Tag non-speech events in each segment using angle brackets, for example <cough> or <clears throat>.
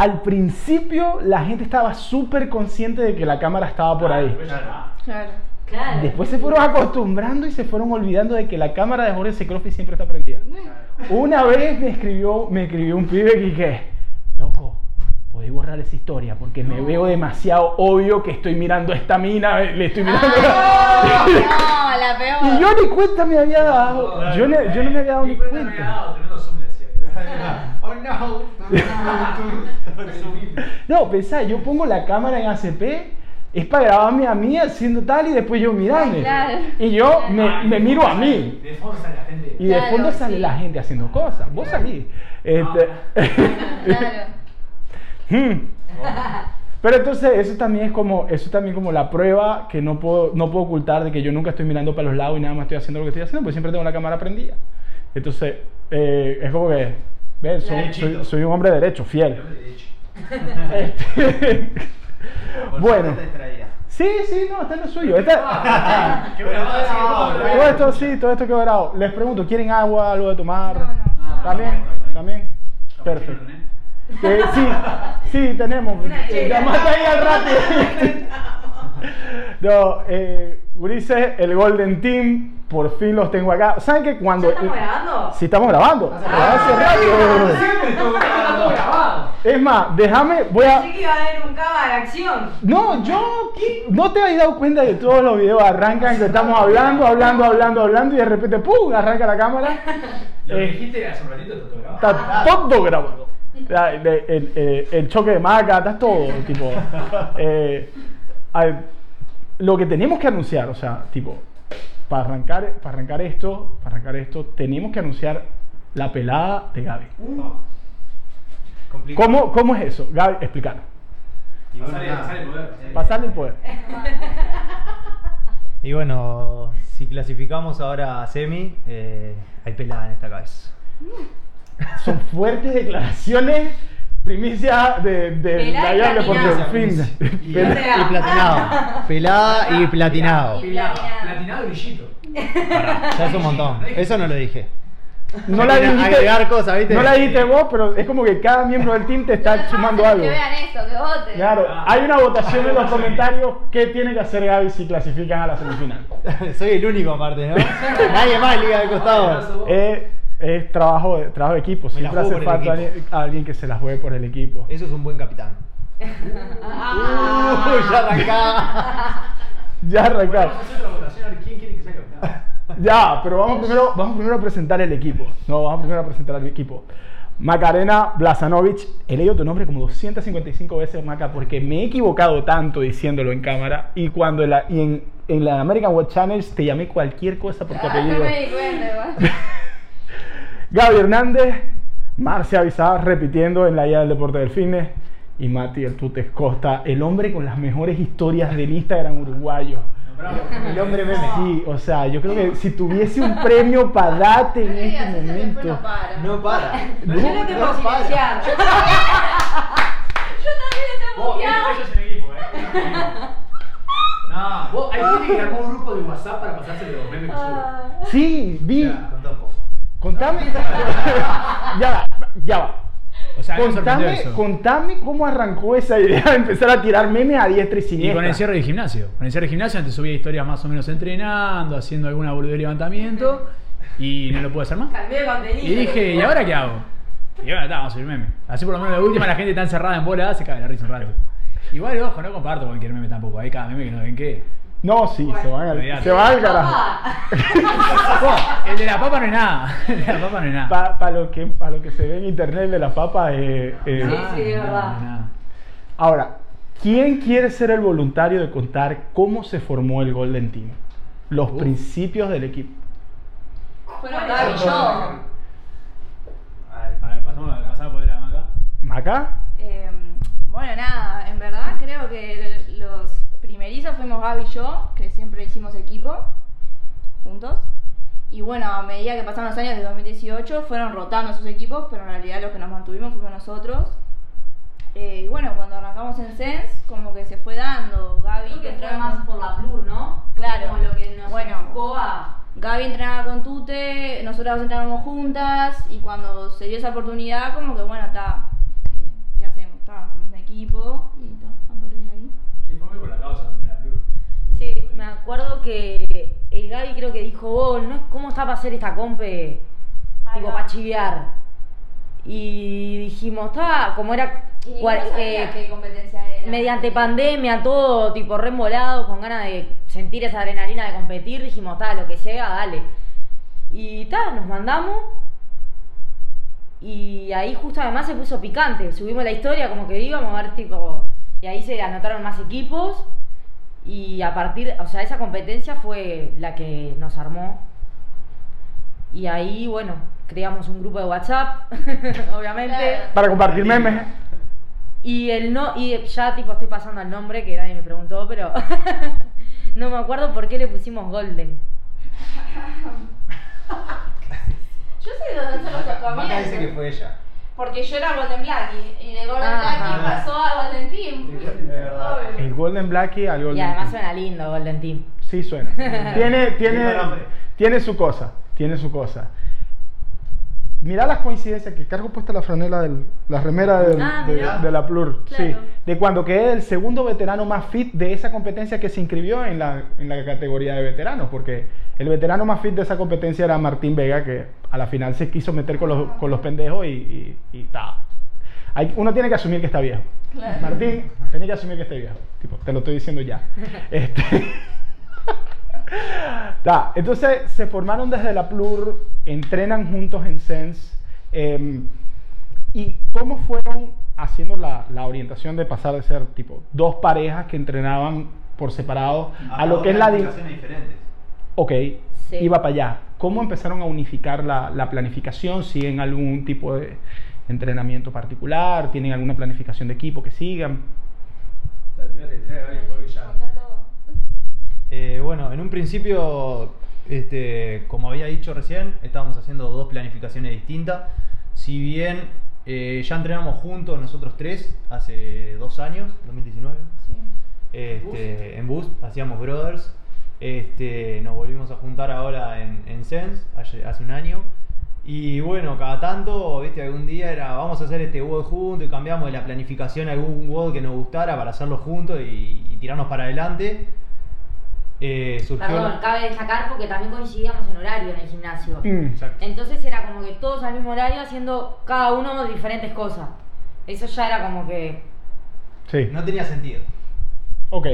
al principio la gente estaba súper consciente de que la cámara estaba por ahí. Claro. Claro. Después se fueron acostumbrando y se fueron olvidando de que la cámara de Jorge Secrofi siempre está prendida. Una vez me escribió, me escribió un pibe que dije, loco, podéis borrar esa historia porque me veo demasiado obvio que estoy mirando a esta mina, le estoy mirando. Ay, no, <laughs> no, la peor. y yo ni cuenta me había dado. Yo, ne- yo no me había dado ni cuenta. <laughs> Oh no. No, pensá, yo pongo la cámara en ACP, es para grabarme a mí haciendo tal y después yo mirarme. Claro. Y yo me, me miro a mí. De fondo sale la gente. Y de fondo sale sí. la gente haciendo cosas. Vos salís. Este, Claro. <laughs> Hmm. Pero entonces eso también es como eso también como la prueba que no puedo no puedo ocultar de que yo nunca estoy mirando para los lados y nada más estoy haciendo lo que estoy haciendo, porque siempre tengo la cámara prendida. Entonces eh, es como que soy, Derechito. soy- soy un hombre derecho, fiel. Este, <laughs> Bueno. sí, sí, no, está en lo suyo. <laughs> Ahora sí que todo, esto sí, todo esto quedó grabado. Les pregunto, ¿quieren agua, algo de tomar? No, no. ¿También? ¿También? Perfecto. ¿eh? Sí, sí, tenemos. Eh. Llamate ahí al rato. <laughs> <laughs> no, eh, Ulises, el Golden Team, por fin los tengo acá. ¿Saben que cuando. ¿Ya estamos grabando? Sí, estamos grabando. Grabado. grabado. Es más, déjame, voy a. Pensé que iba a haber un de acción. No, yo no te habéis dado cuenta que todos los videos arrancan que estamos hablando, hablando, hablando, hablando y de repente ¡pum! arranca la cámara. <laughs> Lo que Eh, dijiste hace un ratito está todo grabado. Está todo grabado. La- el, el- el- el choque de maca, está todo. Tipo, <laughs> eh, al- lo que tenemos que anunciar, o sea, tipo, para arrancar, para arrancar esto, para arrancar esto, tenemos que anunciar la pelada de Gaby. Complicado. ¿Cómo, cómo es eso? Gaby, explícanos. Pasale- nada. pasale poder. Eh, Pasarle el poder. <laughs> Y bueno, si clasificamos ahora a semi, eh, hay pelada en esta cabeza. Son fuertes declaraciones, primicia de, de Pelada y platinado. en fin. Y, <laughs> Pel- y platinado. Pelada y platinado. Y brillito. Ya es un montón. Eso no lo dije. No la Agregar- dijiste, cosas, ¿viste? no la dijiste vos, pero es como que cada miembro del team te está sumando vamos a algo. Que vean eso, que voten. Claro, hay una votación en los comentarios. ¿Qué tiene que hacer Gaby si clasifican a la semifinal? <laughs> Soy el único aparte, ¿no? <laughs> Nadie más liga al costado. Eh, es trabajo de, trabajo de equipo. Me Siempre hace falta alguien, alguien que se las juegue por el equipo. Eso es un buen capitán. Ah. Uh, <laughs> ya arrancaba. <laughs> Ya arrancar. Vamos a hacer otra votación a ver quién quiere que sea capitán. <laughs> Ya, pero vamos primero, vamos primero a presentar el equipo. No, vamos primero a presentar al equipo. Macarena Blazanovic, he leído tu nombre como 255 veces, Maca, porque me he equivocado tanto diciéndolo en cámara y cuando en la, y en, en la American Web Channels te llamé cualquier cosa por tu Ah, apellido. No me di cuenta. Gaby Hernández, Marcia Bizarra repitiendo en la guía del deporte del fitness y Mati el Tutes Costa, el hombre con las mejores historias del Instagram uruguayo. Bravo. El hombre meme. Sí, o sea, yo creo que si tuviese un premio para darte en este momento. no para. No para. Yo no que para. silenciar. <laughs> Yo también en equipo, eh. No, vos, hay gente que armó un grupo de WhatsApp para pasarse los memes que sube. Ah. Sí, vi. Ya. Contame. <laughs> ya va, ya va. O sea, Contame, contame cómo arrancó esa idea de empezar a tirar memes a diestra y Y siniestra. con el cierre del gimnasio. Con el cierre del gimnasio antes subía historias más o menos entrenando, haciendo alguna boludez de levantamiento y no lo pude hacer más. Cambié de contenido. Y dije, ¿y ahora qué hago? Y ahora está, vamos a subir meme. Así por lo menos de última la gente está encerrada en bola, se cae la risa un rato. Igual, ojo, no comparto cualquier meme tampoco. Hay cada meme que no ven qué. No, sí, se van al, se van al carajo. <laughs> El de la papa no es nada. <laughs> El de la papa no es nada. Para lo, que, pa lo que se ve en internet de la papa. eh, eh, Sí, sí, es nada, verdad. Ahora, ¿quién quiere ser el voluntario de contar cómo se formó el Golden Team? Los principios del equipo. Gaby y yo. A ver, pasamos, pasamos a poder a Maca. ¿Maca? Eh, bueno, nada, en verdad creo que l- los primerizos fuimos Gaby y yo, que siempre hicimos equipo juntos. Y bueno, a medida que pasaron los años de 2018 fueron rotando sus equipos, pero en realidad los que nos mantuvimos fuimos nosotros. Eh, y bueno, cuando arrancamos en Sense, como que se fue dando. Gaby Creo que fue entrenaba- más por la Plur, ¿no? Claro. Como lo que nos Bueno. empujó a. Gaby entrenaba con Tute, nosotras entrenábamos juntas y cuando se dio esa oportunidad, como que bueno, está, ¿qué hacemos? Ta, equipo y ta, a partir de ahí. Sí, fue muy por la causa también de la Blur. Sí, me acuerdo que el Gaby creo que dijo, vos, ¿no? ¿cómo está para hacer esta compe? tipo, para chivear. Y dijimos, estaba, como era Y sabía eh, qué competencia era. mediante pandemia, todo tipo remolado, con ganas de sentir esa adrenalina de competir, dijimos, está, lo que sea, dale. Y ta, nos mandamos. Y ahí justo además se puso picante. Subimos la historia como que íbamos a ver tipo. Y ahí se anotaron más equipos. Y a partir, o sea, esa competencia fue la que nos armó. Y ahí, bueno, creamos un grupo de WhatsApp, <laughs> obviamente. Para compartir memes. Y el no, y ya tipo estoy pasando al nombre que nadie me preguntó, pero <laughs> no me acuerdo por qué le pusimos Golden. <laughs> Yo sé de dónde son los Maca comienzos. dice que fue ella. Porque yo era Golden Blackie y de Golden Ajá. Blackie pasó a Golden Team. Verdad. El Golden Blackie al Golden Y además Team. suena lindo Golden Team. Sí suena. <laughs> tiene, tiene, tiene su cosa. Tiene su cosa. Mirá las coincidencias que cargo puesta la franela del, la remera del- Ah, de, la Plur. Claro. Sí. De cuando quedé el segundo veterano más fit de esa competencia que se inscribió en la, en la categoría de veteranos. Porque el veterano más fit de esa competencia era Martín Vega, que a la final se quiso meter con los, con los pendejos y, y, y ta. Hay- uno tiene que asumir que está viejo. Claro. Martín, tenés que asumir que esté viejo. Tipo, te lo estoy diciendo ya. <laughs> Este. Ta, entonces se formaron desde la Plur, entrenan juntos en Sense. em, ¿Y cómo fueron haciendo la, la orientación de pasar de ser tipo dos parejas que entrenaban por separado a lo que es la... di- diferentes. Ok, Sí. iba para allá. ¿Cómo empezaron a unificar la, la planificación? ¿Siguen algún tipo de entrenamiento particular? ¿Tienen alguna planificación de equipo que sigan? Eh, bueno, en un principio, este, como había dicho recién, estábamos haciendo dos planificaciones distintas. Si bien eh, ya entrenamos juntos nosotros tres hace dos años, 2019, Sí. este, en Boost, hacíamos Brothers. Este, nos volvimos a juntar ahora en, en Sense, hace, hace un año. Y bueno, cada tanto, viste, algún día era, vamos a hacer este WOD juntos y cambiamos de la planificación a algún WOD que nos gustara para hacerlo juntos y, y tirarnos para adelante. Eh, surgió Perdón, la- cabe destacar porque también coincidíamos en horario en el gimnasio. Mm, Exacto. Entonces era como que todos al mismo horario haciendo cada uno diferentes cosas. Eso ya era como que. Sí. No tenía sentido. Ok.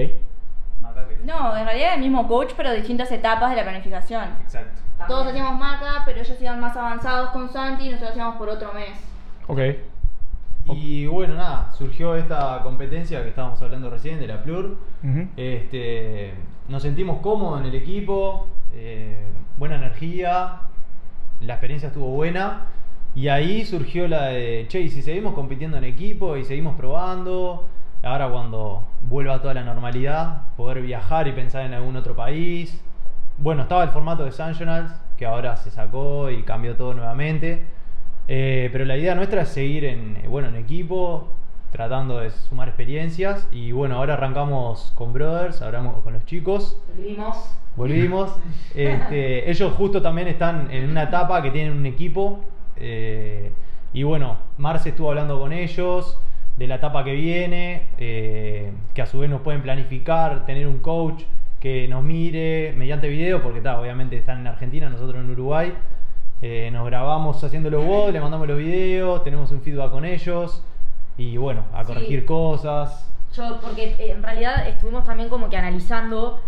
No, en realidad era el mismo coach, pero distintas etapas de la planificación. Exacto. Todos hacíamos maca, pero ellos iban más avanzados con Santi y nosotros hacíamos por otro mes. Ok. Y bueno, nada, surgió esta competencia que estábamos hablando recién de la Plur. Este, nos sentimos cómodos en el equipo, eh, buena energía, la experiencia estuvo buena. Y ahí surgió la de, che, y si seguimos compitiendo en equipo y seguimos probando, ahora cuando vuelva toda la normalidad, poder viajar y pensar en algún otro país. Bueno, estaba el formato de Sanjonals, que ahora se sacó y cambió todo nuevamente. Eh, pero la idea nuestra es seguir en, bueno, en equipo, tratando de sumar experiencias. Y bueno, ahora arrancamos con Brothers, hablamos con los chicos. Vivimos. Volvimos. <laughs> Este, ellos justo también están en una etapa que tienen un equipo. eh, y bueno, Marce estuvo hablando con ellos de la etapa que viene, eh, que a su vez nos pueden planificar, tener un coach que nos mire mediante video, porque está, obviamente están en Argentina, nosotros en Uruguay. Eh, nos grabamos haciendo los voz, le mandamos los videos, tenemos un feedback con ellos y bueno, a Sí. corregir cosas. Yo, porque eh, en realidad estuvimos también como que analizando,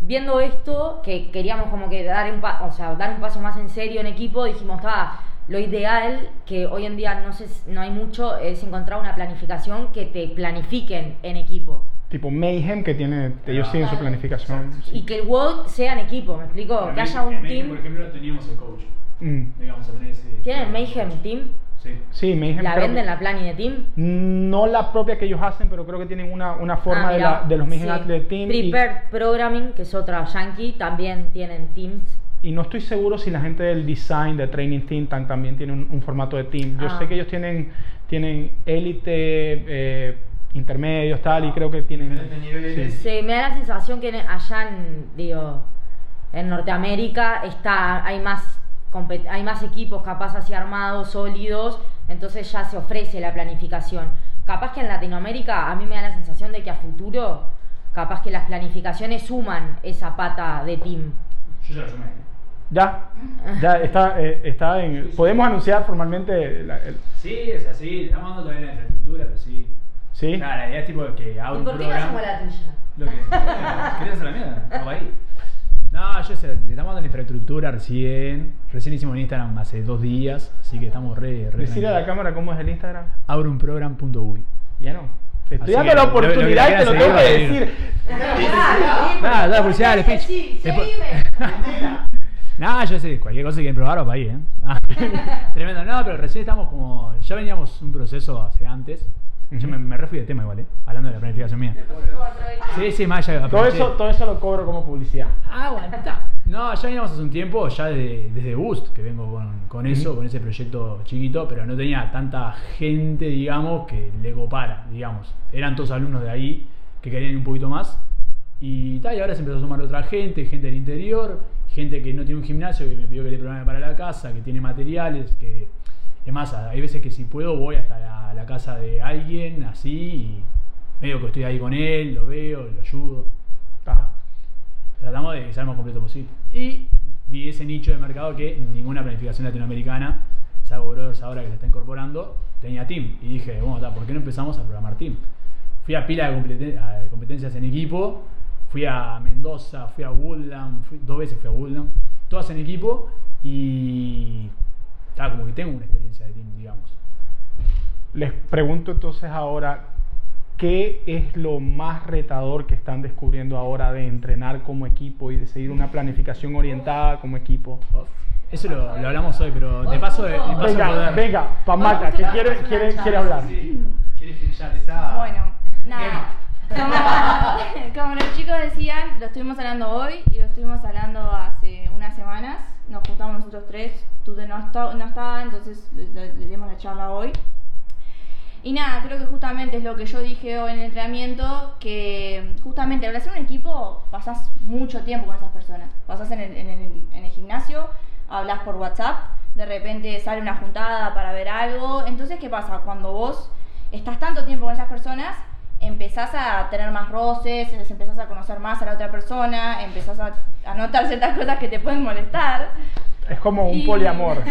viendo esto, que queríamos como que dar un, pa- o sea, dar un paso más en serio en equipo, dijimos, está, lo ideal, que hoy en día no, sé, si- no hay mucho, es encontrar una planificación que te planifiquen en equipo. Tipo Mayhem que tiene, ellos siguen su planificación. Y que el WOD sea en equipo, ¿me explico? Que haya un Mayhem, team. Por ejemplo, teníamos el coach. Mm. A tener ese. ¿Tienen Mayhem Team? Sí. Sí, Mayhem. ¿La venden la plani de Team? No la propia que ellos hacen, pero creo que tienen una, una forma Ah, de, mirá, la- de los Mayhem sí. Athlete Team. y- Prepared Programming, que es otra yankee, también tienen teams. Y no estoy seguro si la gente del design, de Training Think Tank también tiene un, un formato de team. Yo Ah. sé que ellos tienen tienen élite, eh, intermedios, tal, y creo que tienen... Sí. Se me da la sensación que allá en, digo, en Norteamérica está, hay más hay más equipos capaz así armados, sólidos, entonces ya se ofrece la planificación. capaz que en Latinoamérica a mí me da la sensación de que a futuro, capaz que las planificaciones suman esa pata de team. Yo ya lo sumé. Ya, ya está, eh, está en. Podemos anunciar formalmente. la- el- Sí, es así, estamos dando todavía la infraestructura, pero sí. ¿Sí? O sea, la idea es tipo que ¿Y un por qué no programa. hacemos la tuya? Lo que. <laughs> ¿Querés hacer la mía? Vamos ahí. No, yo sé, le estamos dando la infraestructura recién. Recién hicimos en Instagram hace dos días, así que estamos re. re Decirle a la cámara cómo es el Instagram. Abrounprogram.uy. Ya no. Te estoy Así dando la lo- lo que oportunidad y te lo tengo que decir. Nada, da publicidad, el speech. Sí. <laughs> No, yo sé, cualquier cosa que quieren probar, va para ahí, ¿eh? Tremendo, no, pero recién estamos como. Ya veníamos un proceso hace antes. Yo me, me refui de tema igual, ¿eh? Hablando de la planificación mía. Sí, sí, más Todo eso, todo eso lo cobro como publicidad. Ah, aguanta. No, ya veníamos hace un tiempo, ya de- desde Boost, que vengo con, con eso, con ese proyecto chiquito, pero no tenía tanta gente, digamos, que le copara, digamos. Eran todos alumnos de ahí que querían ir un poquito más. Y tal, y ahora se empezó a sumar otra gente, gente del interior, gente que no tiene un gimnasio, que me pidió que le programe para la casa, que tiene materiales, que... Es más, hay veces que si puedo voy hasta la, la casa de alguien, así, y medio que estoy ahí con él, lo veo, lo ayudo. Tratamos de que sea lo más completo posible. Y vi ese nicho de mercado que ninguna planificación latinoamericana, salvo Brothers ahora que se está incorporando, tenía Team. Y dije, bueno, ta, ¿por qué no empezamos a programar Team? Fui a pila de, a- de competencias en equipo, fui a Mendoza, fui a Woodland, fui- dos veces fui a Woodland, todas en equipo y como que tengo una experiencia de Team, digamos. Les pregunto entonces ahora, ¿qué es lo más retador que están descubriendo ahora de entrenar como equipo y de seguir una planificación orientada como equipo? Eso lo, lo hablamos hoy, pero de paso de, de paso Venga, poder. venga, Pamaca, que quiere, quiere, quiere hablar. ¿Quieres que ya te está? Bueno, nada. Como, <laughs> como los chicos decían, lo estuvimos hablando hoy y lo estuvimos hablando hace unas semanas. Nos juntamos nosotros tres. Tú no, no estaba, entonces le dimos la charla hoy. Y nada, creo que justamente es lo que yo dije hoy en el entrenamiento, que justamente al hacer un equipo pasás mucho tiempo con esas personas. Pasás en el, en el- en el gimnasio, hablas por WhatsApp, de repente sale una juntada para ver algo. Entonces, ¿qué pasa? Cuando vos estás tanto tiempo con esas personas, empezás a tener más roces, empezás a conocer más a la otra persona, empezás a, a notar ciertas cosas que te pueden molestar. Es como un Y- poliamor.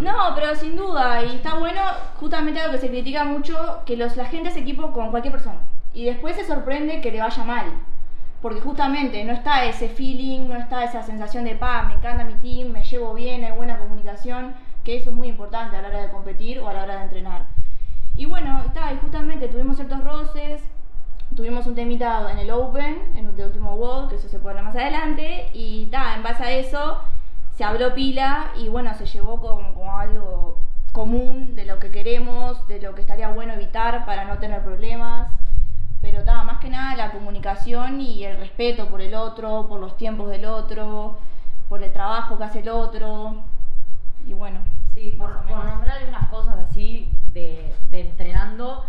No, pero sin duda, y está bueno, justamente algo que se critica mucho, que los, la gente hace equipo con cualquier persona. Y después se sorprende que le vaya mal. Porque justamente no está ese feeling, no está esa sensación de, pa, me encanta mi team, me llevo bien, hay buena comunicación, que eso es muy importante a la hora de competir o a la hora de entrenar. Y bueno, está, y justamente tuvimos ciertos roces, tuvimos un temita en el Open, en el último World, que eso se hablar más adelante, y ta, en base a eso se habló pila y bueno, se llevó como, como algo común de lo que queremos, de lo que estaría bueno evitar para no tener problemas. Pero ta, más que nada la comunicación y el respeto por el otro, por los tiempos del otro, por el trabajo que hace el otro. Y bueno, Sí, por, nombrar algunas cosas así de, de entrenando,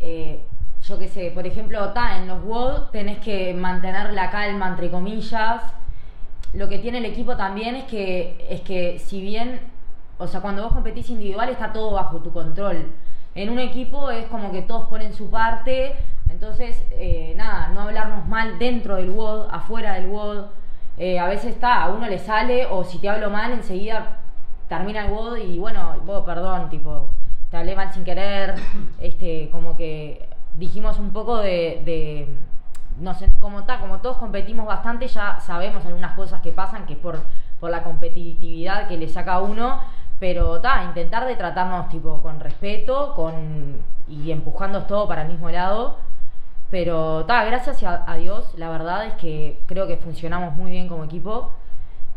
eh, yo qué sé, por ejemplo, ta, en los WOD tenés que mantener la calma, entre comillas. Lo que tiene el equipo también es que, es que si bien, o sea, cuando vos competís individual está todo bajo tu control. En un equipo es como que todos ponen su parte, entonces, eh, nada, no hablarnos mal dentro del WOD, afuera del WOD. Eh, a veces está, a uno le sale, o si te hablo mal, enseguida termina el WOD y bueno, vos, perdón, tipo, te hablé mal sin querer, <coughs> este, como que dijimos un poco de, de no sé, como ta, como todos competimos bastante, ya sabemos algunas cosas que pasan, que es por, por la competitividad que le saca a uno, pero ta, intentar de tratarnos tipo con respeto, con y empujando todo para el mismo lado. Pero ta, gracias a, a Dios, la verdad es que creo que funcionamos muy bien como equipo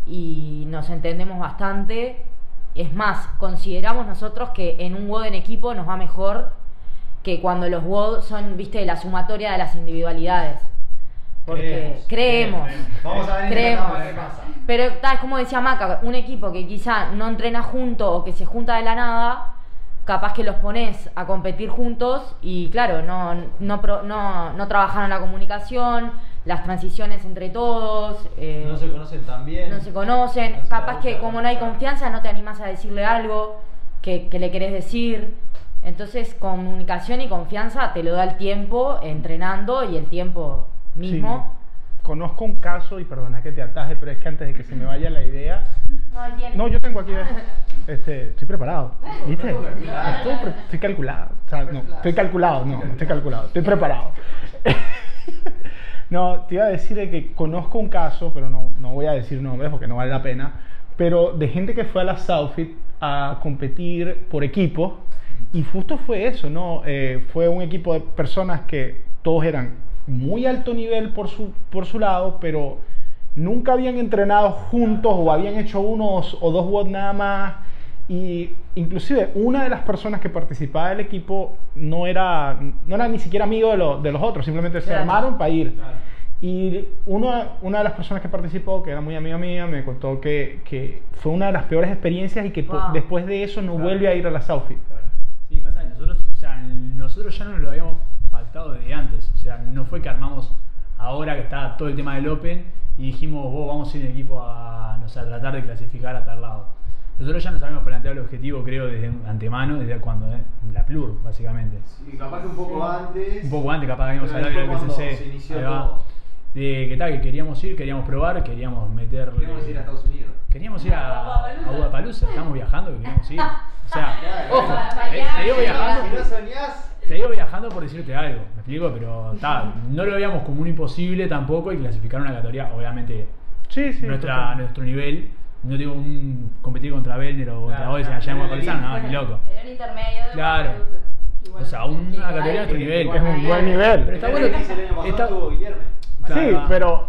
y nos entendemos bastante. Es más, consideramos nosotros que en un WOD en equipo nos va mejor que cuando los WOD son, viste, la sumatoria de las individualidades. Porque creemos. Vamos a ver Creemos. qué pasa. Pero es como decía Maca, un equipo que quizá no entrena junto o que se junta de la nada, capaz que los pones a competir juntos y claro, no, no, no, no trabajaron la comunicación, las transiciones entre todos. eh, No se conocen tan bien. no se conocen, Entonces, capaz que como no hay confianza no te animas a decirle algo que, que le querés decir. Entonces, comunicación y confianza te lo da el tiempo entrenando y el tiempo mismo. Sí. Conozco un caso, y perdona que te ataje, pero es que antes de que se me vaya la idea. No, el tiempo. No, yo tengo aquí. <laughs> Este, estoy preparado. ¿Viste? Estoy, pre- estoy calculado. O sea, no, estoy calculado, no, no estoy calculado. Estoy preparado. <laughs> No, te iba a decir de que conozco un caso, pero no, no voy a decir nombres porque no vale la pena, pero de gente que fue a la Southfit a competir por equipo y justo fue eso, ¿no? Eh, fue un equipo de personas que todos eran muy alto nivel por su, por su lado, pero nunca habían entrenado juntos o habían hecho unos o dos WOD nada más. Y inclusive una de las personas que participaba del equipo no era, no era ni siquiera amigo de, lo- de los otros, simplemente se Claro. armaron para ir. Claro. Y uno, una de las personas que participó, que era muy amiga mía, me contó que, que fue una de las peores experiencias y que Wow. después de eso no Claro. vuelve a ir a la Southfit. Sí, pasa que nosotros, o sea, nosotros ya no lo habíamos pactado desde antes. O sea, no fue que armamos ahora que está todo el tema del Open y dijimos, vos vamos a ir en equipo a, no sé, a tratar de clasificar a tal lado. Nosotros ya nos habíamos planteado el objetivo, creo, desde antemano, desde cuando, eh, la Plur, básicamente. Sí, capaz que un poco antes. Un poco antes, capaz habíamos hablado ahí va. todo. De que tal, que queríamos ir, queríamos probar, queríamos meterle. Queríamos ir a Estados Unidos. Queríamos ir a, a Guadalajara, estamos viajando, que queríamos ir. O sea, <laughs> Claro. ojo, Para te, te digo viajando, te digo viajando por decirte algo, me explico, pero ta, no lo veíamos como un imposible tampoco y clasificar una categoría, obviamente, Sí, sí. nuestra, nuestro nivel. No digo un competir contra Belner o contra Claro, claro, allá en en Guadalajara, no, ni loco. Era un intermedio de Claro. Igual O sea, una categoría de nuestro nivel. Es un buen nivel. Pero está En bueno el que- X el año pasado está- sí, pero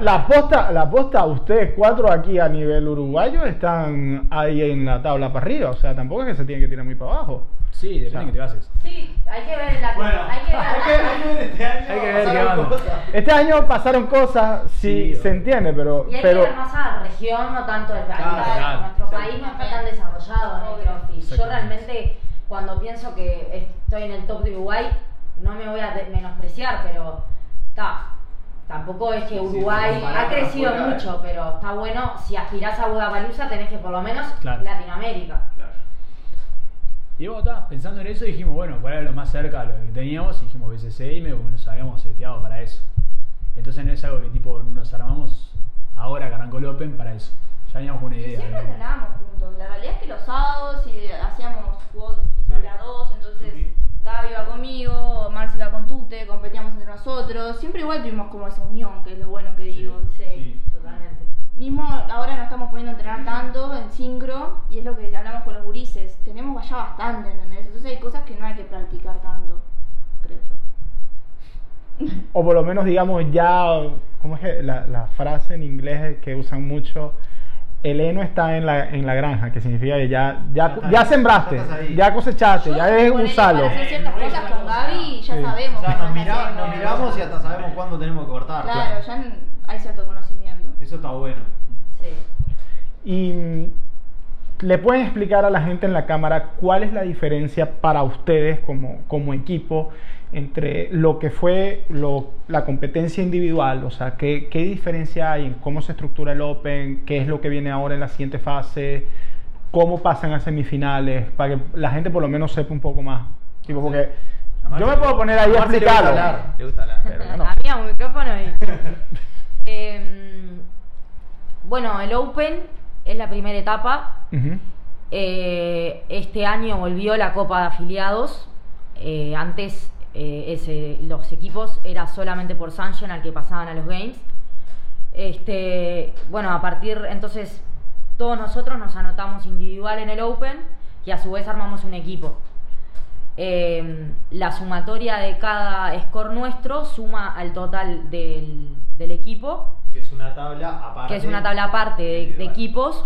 la aposta, la aposta, ustedes cuatro aquí a nivel uruguayo están ahí en la tabla para arriba. O sea, tampoco es que se tiene que tirar muy para abajo. Sí, depende de que te bases. Sí, hay que ver la Bueno, hay que ver, Hay que, ver este año. Hay que ver pasaron qué onda. cosas. Este año pasaron cosas, sí, Sí, se entiende, pero, Y hay pero que ver más a la región, no tanto el país. Claro, claro. Nuestro país no está tan desarrollado en el. CrossFit. Yo realmente, cuando pienso que estoy en el top de Uruguay, no me voy a menospreciar, pero está. Tampoco es que Sí, Uruguay ha crecido mucho, pero está bueno. Si aspirás a Budapalusa, tenés que por lo menos Claro. Latinoamérica. Claro. Y luego, ta, pensando en eso, dijimos, bueno, ¿cuál era lo más cerca a lo que teníamos? Y dijimos BCC y medio como que nos habíamos seteado para eso. Entonces no es algo que tipo nos armamos ahora que arrancó el Open para eso. Ya teníamos una Y idea. siempre entrenábamos juntos. La realidad es que los sábados eh, hacíamos WOD de a dos, entonces Gaby iba conmigo, Marci iba con Tute, competíamos entre nosotros. Siempre igual tuvimos como esa unión, que es lo bueno que digo. Sí, totalmente. Mismo ahora no estamos poniendo a entrenar tanto en sincro y es lo que hablamos con los gurises. Tenemos ya bastante, ¿entendés? Entonces hay cosas que no hay que practicar tanto, creo yo. o por lo menos digamos ya, ¿cómo es que la, la frase en inglés que usan mucho? El heno está en la, en la granja, que significa que ya, ya, Ya ya sembraste, ya ya cosechaste, Yo, ya es usarlo. Para hacer ciertas cosas con Gaby ya Sí. sabemos. O sea, nos, nos ¿no? miramos y hasta sabemos cuándo tenemos que cortar. Claro, ya n- hay cierto conocimiento. Eso está bueno. Sí. Y mm, le pueden explicar a la gente en la cámara cuál es la diferencia para ustedes como, como equipo entre lo que fue lo- la competencia individual, o sea, ¿qué, qué diferencia hay en cómo se estructura el Open, qué es lo que viene ahora en la siguiente fase, cómo pasan a semifinales, para que la gente por lo menos sepa un poco más. Tipo, porque A yo me puedo poner ahí a Marce le gusta explicarlo. hablar, Le gusta hablar. Pero no. A mí a un micrófono y. <laughs> Em, bueno, el Open es la primera etapa. Eh, este año volvió la Copa de Afiliados. Eh, antes eh, ese- los equipos era solamente por Sunshine al que pasaban a los Games. Este, bueno, a partir entonces todos nosotros nos anotamos individual en el Open y a su vez armamos un equipo. Eh, la sumatoria de cada score nuestro suma al total del, del equipo, Que es una tabla aparte. que es una tabla aparte de, equipos.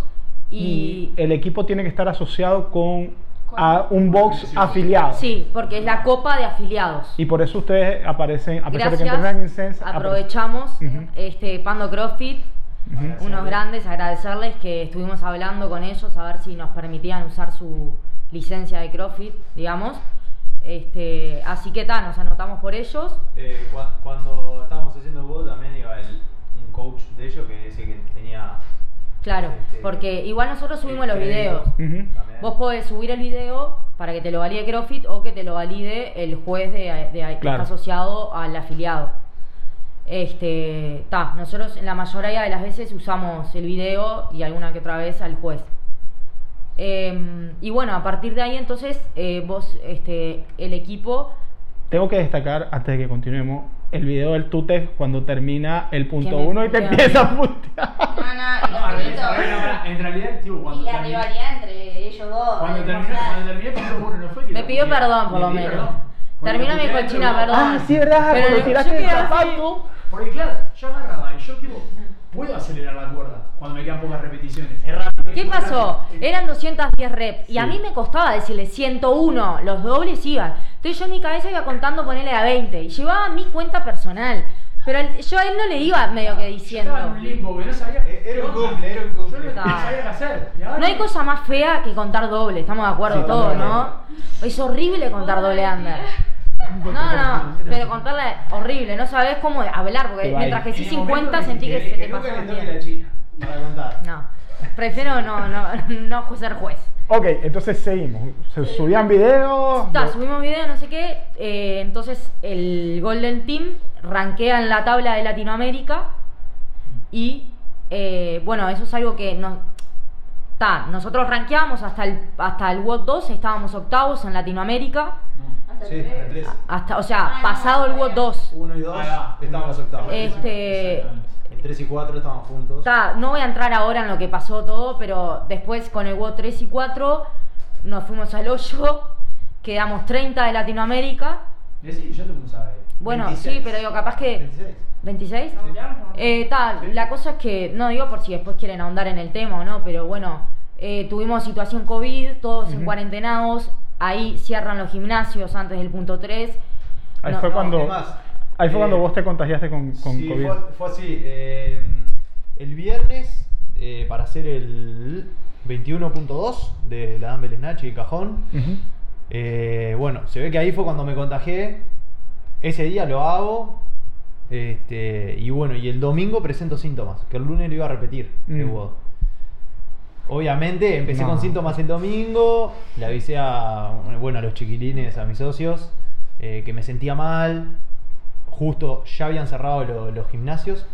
Y Y, el equipo tiene que estar asociado con Con- a un box Sí. afiliado. sí, porque es la copa de afiliados. Y por eso ustedes aparecen, a pesar de que en Sense, aprovechamos este Pando CrossFit, unos grandes, agradecerles que estuvimos hablando con ellos a ver si nos permitían usar su licencia de CrossFit, digamos. Este, así que ta, nos anotamos por ellos. Eh, cua- cuando estábamos haciendo el también iba el- coach de ellos que ese que tenía Claro, Este, porque igual nosotros subimos los crédito. videos. Vos podés subir el video para que te lo valide CrossFit o que te lo valide el juez de, de- que Claro. está asociado al afiliado. Este, ta, nosotros en la mayoría de las veces usamos el video y alguna que otra vez al juez. Em, y bueno, a partir de ahí entonces eh, vos, este, el equipo, Tengo que destacar, antes de que continuemos, el video del tute cuando termina el punto 1 y te empieza a putear. No, no, y No, en realidad, tipo, Y cuando la terminé- rivalidad entre ellos dos. Cuando terminé, el punto uno, no fue que Me pidió perdón, por lo menos. Termina mi cochina, perdón. Ah, sí, ¿verdad? Pero cuando tiraste el zapato. Porque claro, yo agarraba y yo tipo, puedo acelerar la cuerda cuando me quedan pocas repeticiones. Es rápido. ¿Qué pasó? Rápido. Eran 210 reps y a Sí. mí me costaba decirle 101, los dobles iban. Entonces yo en mi cabeza iba contando ponerle a 20 y llevaba mi cuenta personal. Pero el- yo a él no le iba medio que Yo diciendo. estaba en un limbo que no sabía. Eh, era un cumple, era un Yo cumple. no, no sabía qué hacer. No hay cosa más fea que contar doble, estamos de acuerdo Sí, todos, ¿no? Es horrible contar doble under. No, no, pero contarla es horrible, no sabes cómo hablar, porque Te mientras que sí En el momento 50 que sentí que se te la china. Para contar. No, prefiero no, no, no ser juez. Ok, entonces seguimos. Se subían videos. Está, subimos video, no sé qué. eh, entonces el Golden Team rankea en la tabla de Latinoamérica. Y eh, bueno, eso es algo que nos. Está, nosotros rankeamos hasta el, hasta el WOD 2, estábamos octavos en Latinoamérica. No. Hasta Sí, el tres. tres. Hasta, o sea, Ah, no, pasado el WOD 2. Uno y dos Ahí va. estábamos octavos. Este-. El 3 y 4 estaban juntos. Está, no voy a entrar ahora en lo que pasó todo, pero después con el WOD 3 y 4 nos fuimos al hoyo, <laughs> quedamos 30 de Latinoamérica. Decí, yo te puse a ver. Bueno, 26. sí, pero digo, capaz que. 26. ¿26? Nos quedamos como- Eh, tal, Sí. la cosa es que, no digo por si después quieren ahondar en el tema o no, pero bueno, eh, tuvimos situación COVID, todos en Ujú. cuarentenados, ahí cierran los gimnasios antes del punto 3. Ahí No, fue no, cuando. más, ahí fue eh, cuando vos te contagiaste con, con sí, COVID. Fue, fue así. eh, el viernes, eh, para hacer el 21.2 de la Dumbbell Snatch y Cajón, eh, bueno, se ve que ahí fue cuando me contagié. Ese día lo hago. Este, y bueno, y el domingo presento síntomas, que el lunes lo iba a repetir. el Mm. Obviamente empecé No. con síntomas el domingo, le avisé a, bueno, a los chiquilines, a mis socios, eh, que me sentía mal. Justo ya habían cerrado lo- los gimnasios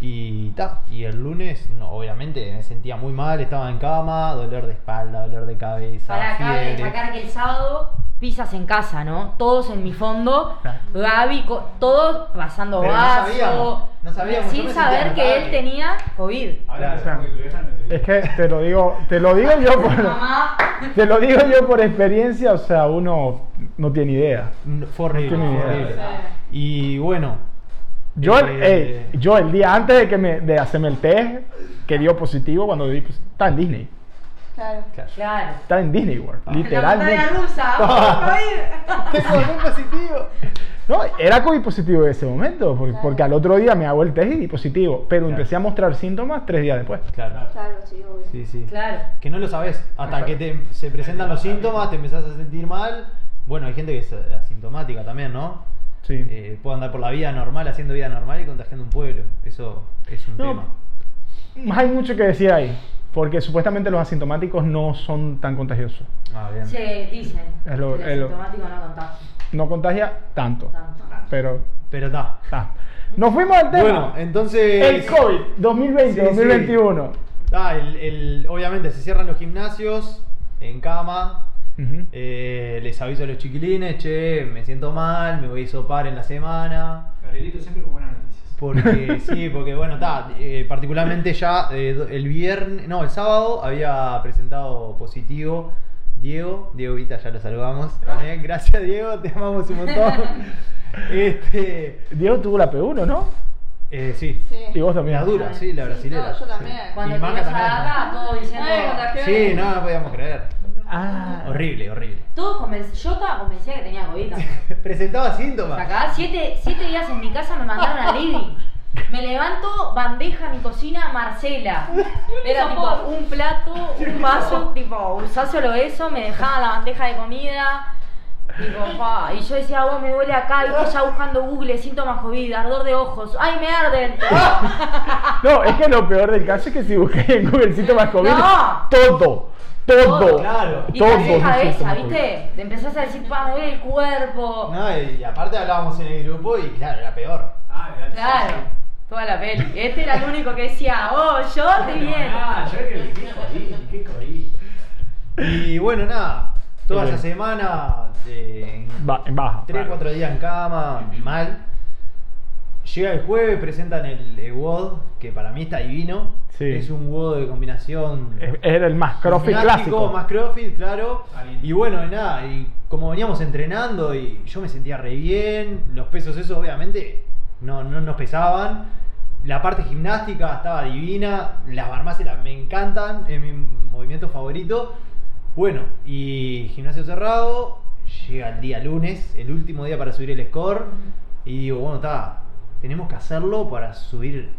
y ta, y el lunes, no, obviamente me sentía muy mal, estaba en cama, dolor de espalda, dolor de cabeza, Para acá fiebre. destacar que el sábado pisas en casa, ¿no? Todos en mi fondo. Gaby, todos pasando Pero vaso, no sabíamos, sin saber que él tenía COVID. Ahora Claro. Es que te lo digo, te lo digo yo <laughs> por, te lo digo yo por experiencia, o sea, uno no tiene idea. Fue horrible, No tiene idea. Y bueno, Yo, el- Eh, ey, yo el día antes de que me de hacerme el test, que dio positivo cuando di, pues, estaba en Disney. Claro. claro. claro. Estaba en Disney World, Ah. literalmente. La rusa, <laughs> COVID. Tengo positivo. No, era COVID positivo en ese momento, porque, Claro. porque al otro día me hago el test y di positivo, pero Claro. empecé a mostrar síntomas tres días después. Claro. Claro, sí, obvio. Sí, sí. Claro. Que no lo sabes. Hasta que te, se presentan los síntomas, te empezás a sentir mal. Bueno, hay gente que es asintomática también, ¿no? Sí. Eh, puede andar por la vida normal, haciendo vida normal y contagiando un pueblo. Eso es un No, tema. Hay mucho que decir ahí, porque supuestamente los asintomáticos no son tan contagiosos. Ah, bien. Se dicen Es lo- que es el lo- asintomático no contagia No contagia tanto, tanto. pero Pero está. está. Nos fuimos al tema. Bueno, entonces. el COVID 2020, Sí, sí. 2021. Ah, el- el- obviamente se cierran los gimnasios en cama. Ujú. eh, les aviso a los chiquilines, che, me siento mal, me voy a hisopar en la semana. Gabrielito siempre con buenas noticias. Porque <laughs> sí, porque bueno, está, particularmente ya eh, el viernes, no, el sábado había presentado positivo Diego, Diego Vita ya lo saludamos también, <laughs> gracias Diego, te amamos un montón. <laughs> Este, Diego tuvo la P1, ¿no? eh, sí, Sí. Y vos también. la dura, sí, la Sí, brasilera. todo, yo también. sí. Cuando ibas a todos diciendo. Sí, no, no podíamos creer. Ah. Horrible, horrible. Todos conven- Yo estaba convencida que tenía COVID. <laughs> Presentaba síntomas. Acá, siete, siete días en mi casa me mandaron al living. Me levanto, bandeja en mi cocina, Marcela. Era tipo un plato, un vaso, tipo, usá solo eso, me dejaban la bandeja de comida. Digo, "Fa", y yo decía, vos me duele acá, y ya buscando Google, síntomas COVID, ardor de ojos, ¡ay, me arden! <laughs> No, es que lo peor del caso es que si busqué en Google síntomas COVID, No. todo, todo, Claro. Y todo. es cabeza. ¿viste? Te empezás a decir, pa, me duele el cuerpo. No, y, y aparte hablábamos en el grupo y claro, era peor. Ah, Claro, toda la peli. Este era el único que decía, oh, yo estoy bien. Ah, yo que qué COVID, qué COVID. Y bueno, nada, toda esa semana, de, Va- en baja. 3, vale. 4 días en cama, mal. Llega el jueves, presentan el, el WOD, que para mí está divino. Sí. Es un WOD de combinación. Es- Era el más crossfit clásico. Más crossfit, claro. Y bueno, nada, y como veníamos entrenando y yo me sentía re bien, los pesos esos obviamente no, no nos pesaban. La parte gimnástica estaba divina, las barmácelas me encantan, es mi movimiento favorito. Bueno, y gimnasio cerrado, llega el día lunes, el último día para subir el score, y digo, bueno, está, tenemos que hacerlo para subir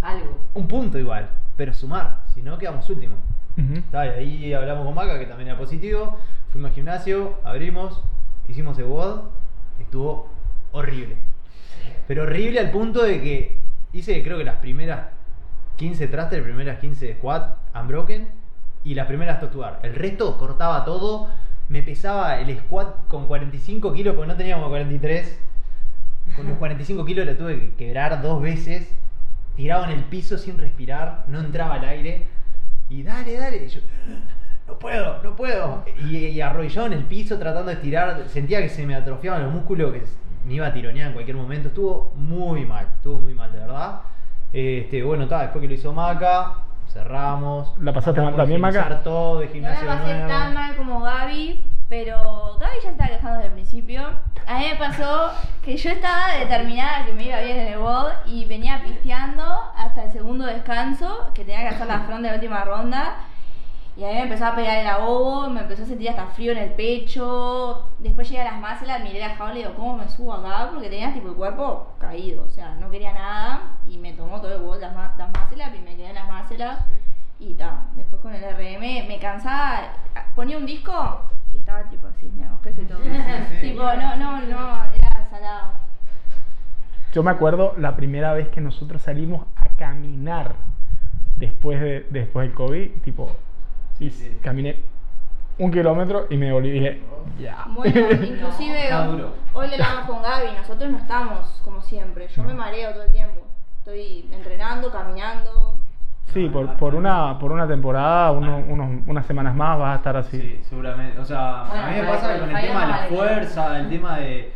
Algo. un punto igual, pero sumar, si no quedamos últimos. Y ahí hablamos con Maca, que también era positivo. Fuimos al gimnasio, abrimos, hicimos el WOD. Estuvo horrible. Pero horrible al punto de que hice, creo que las primeras 15 thrusters, primeras 15 squat, unbroken, y las primeras tostuar. El resto cortaba todo. Me pesaba el squat con 45 kilos, porque no teníamos 43. Con los 45 kilos lo tuve que quebrar dos veces. Tirado en el piso sin respirar, no entraba el aire. Y dale, dale. yo, <gasps> no puedo, no puedo. Y, y en el piso tratando de estirar. Sentía que se me atrofiaban los músculos, me iba a tironear en cualquier momento. Estuvo muy mal, estuvo muy mal, de verdad. Este, bueno, está, después que lo hizo Maca, cerramos. ¿La pasaste mal también, Maca? todo de No la gimnasio pasé nuevo. tan mal como Gaby, pero Gaby ya se estaba quejando desde el principio. A mí me pasó que yo estaba determinada que me iba bien en el WOD y venía pisteando hasta el segundo descanso, que tenía que hacer la front de la última ronda. Y a mí me empezó a pegar el ahogo, me empezó a sentir hasta frío en el pecho. Después llegué a las máselas, miré la jaula y digo, ¿cómo me subo acá? Porque tenía tipo el cuerpo caído, o sea, no quería nada. Y me tomó todo el WOD las, las máselas y me quedé en las máselas. Y ta, después con el RM me cansaba, ponía un disco y estaba tipo así, me y todo. Tipo, no, no, no, era salado. Yo me acuerdo la primera vez que nosotros salimos a caminar después, de, después del COVID, tipo, y sí. caminé un kilómetro y me volví y dije, ya. Bueno, <laughs> inclusive hoy le hablamos con Gaby, nosotros no estamos como siempre, yo me mareo todo el tiempo. Estoy entrenando, caminando. Sí, por, por, una, por una temporada, uno- unos- unas semanas más vas a estar así. Sí, seguramente. O sea, Bueno, a mí me pasa que con el tema de la no fuerza, el tema de.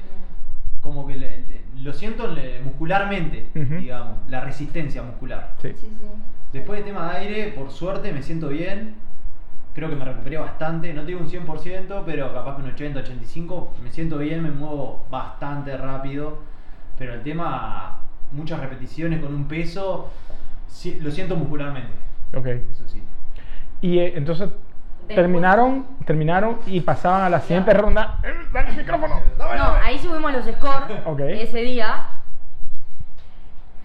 Como que le- le- lo siento le- muscularmente, Ujú. digamos, la resistencia muscular. Sí. Sí, sí. Después del tema de aire, por suerte me siento bien. Creo que me recuperé bastante. No tengo un 100%, pero capaz que un 80, 85. Me siento bien, me muevo bastante rápido. Pero el tema, muchas repeticiones con un peso, sí, lo siento muscularmente. Ok. Eso sí. Y eh, entonces terminaron, terminaron y pasaban a la siguiente ronda. Eh, Dale el micrófono. dame, No, dame. ahí subimos los scores ese día.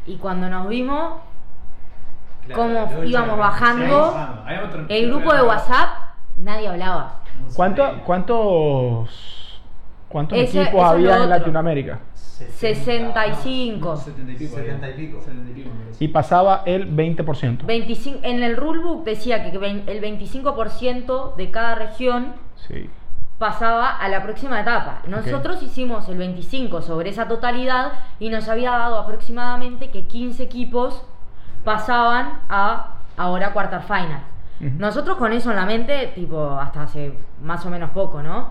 Y cuando nos vimos, Claro, Cómo íbamos bajando. El grupo de WhatsApp, nadie hablaba. ¿Cuánto- ¿Cuántos, cuántos Ese- equipos eso había en. Latinoamérica? 65. 70 y pico. 70 y pico. 70 y pico. me parece. Y pasaba el 20%. 25, en el rulebook decía que el 25% de cada región Sí. pasaba a la próxima etapa. Nosotros hicimos el 25 sobre esa totalidad y nos había dado aproximadamente que 15 equipos pasaban a ahora quarter final. Ujú. Nosotros con eso en la mente, tipo, hasta hace más o menos poco, ¿no?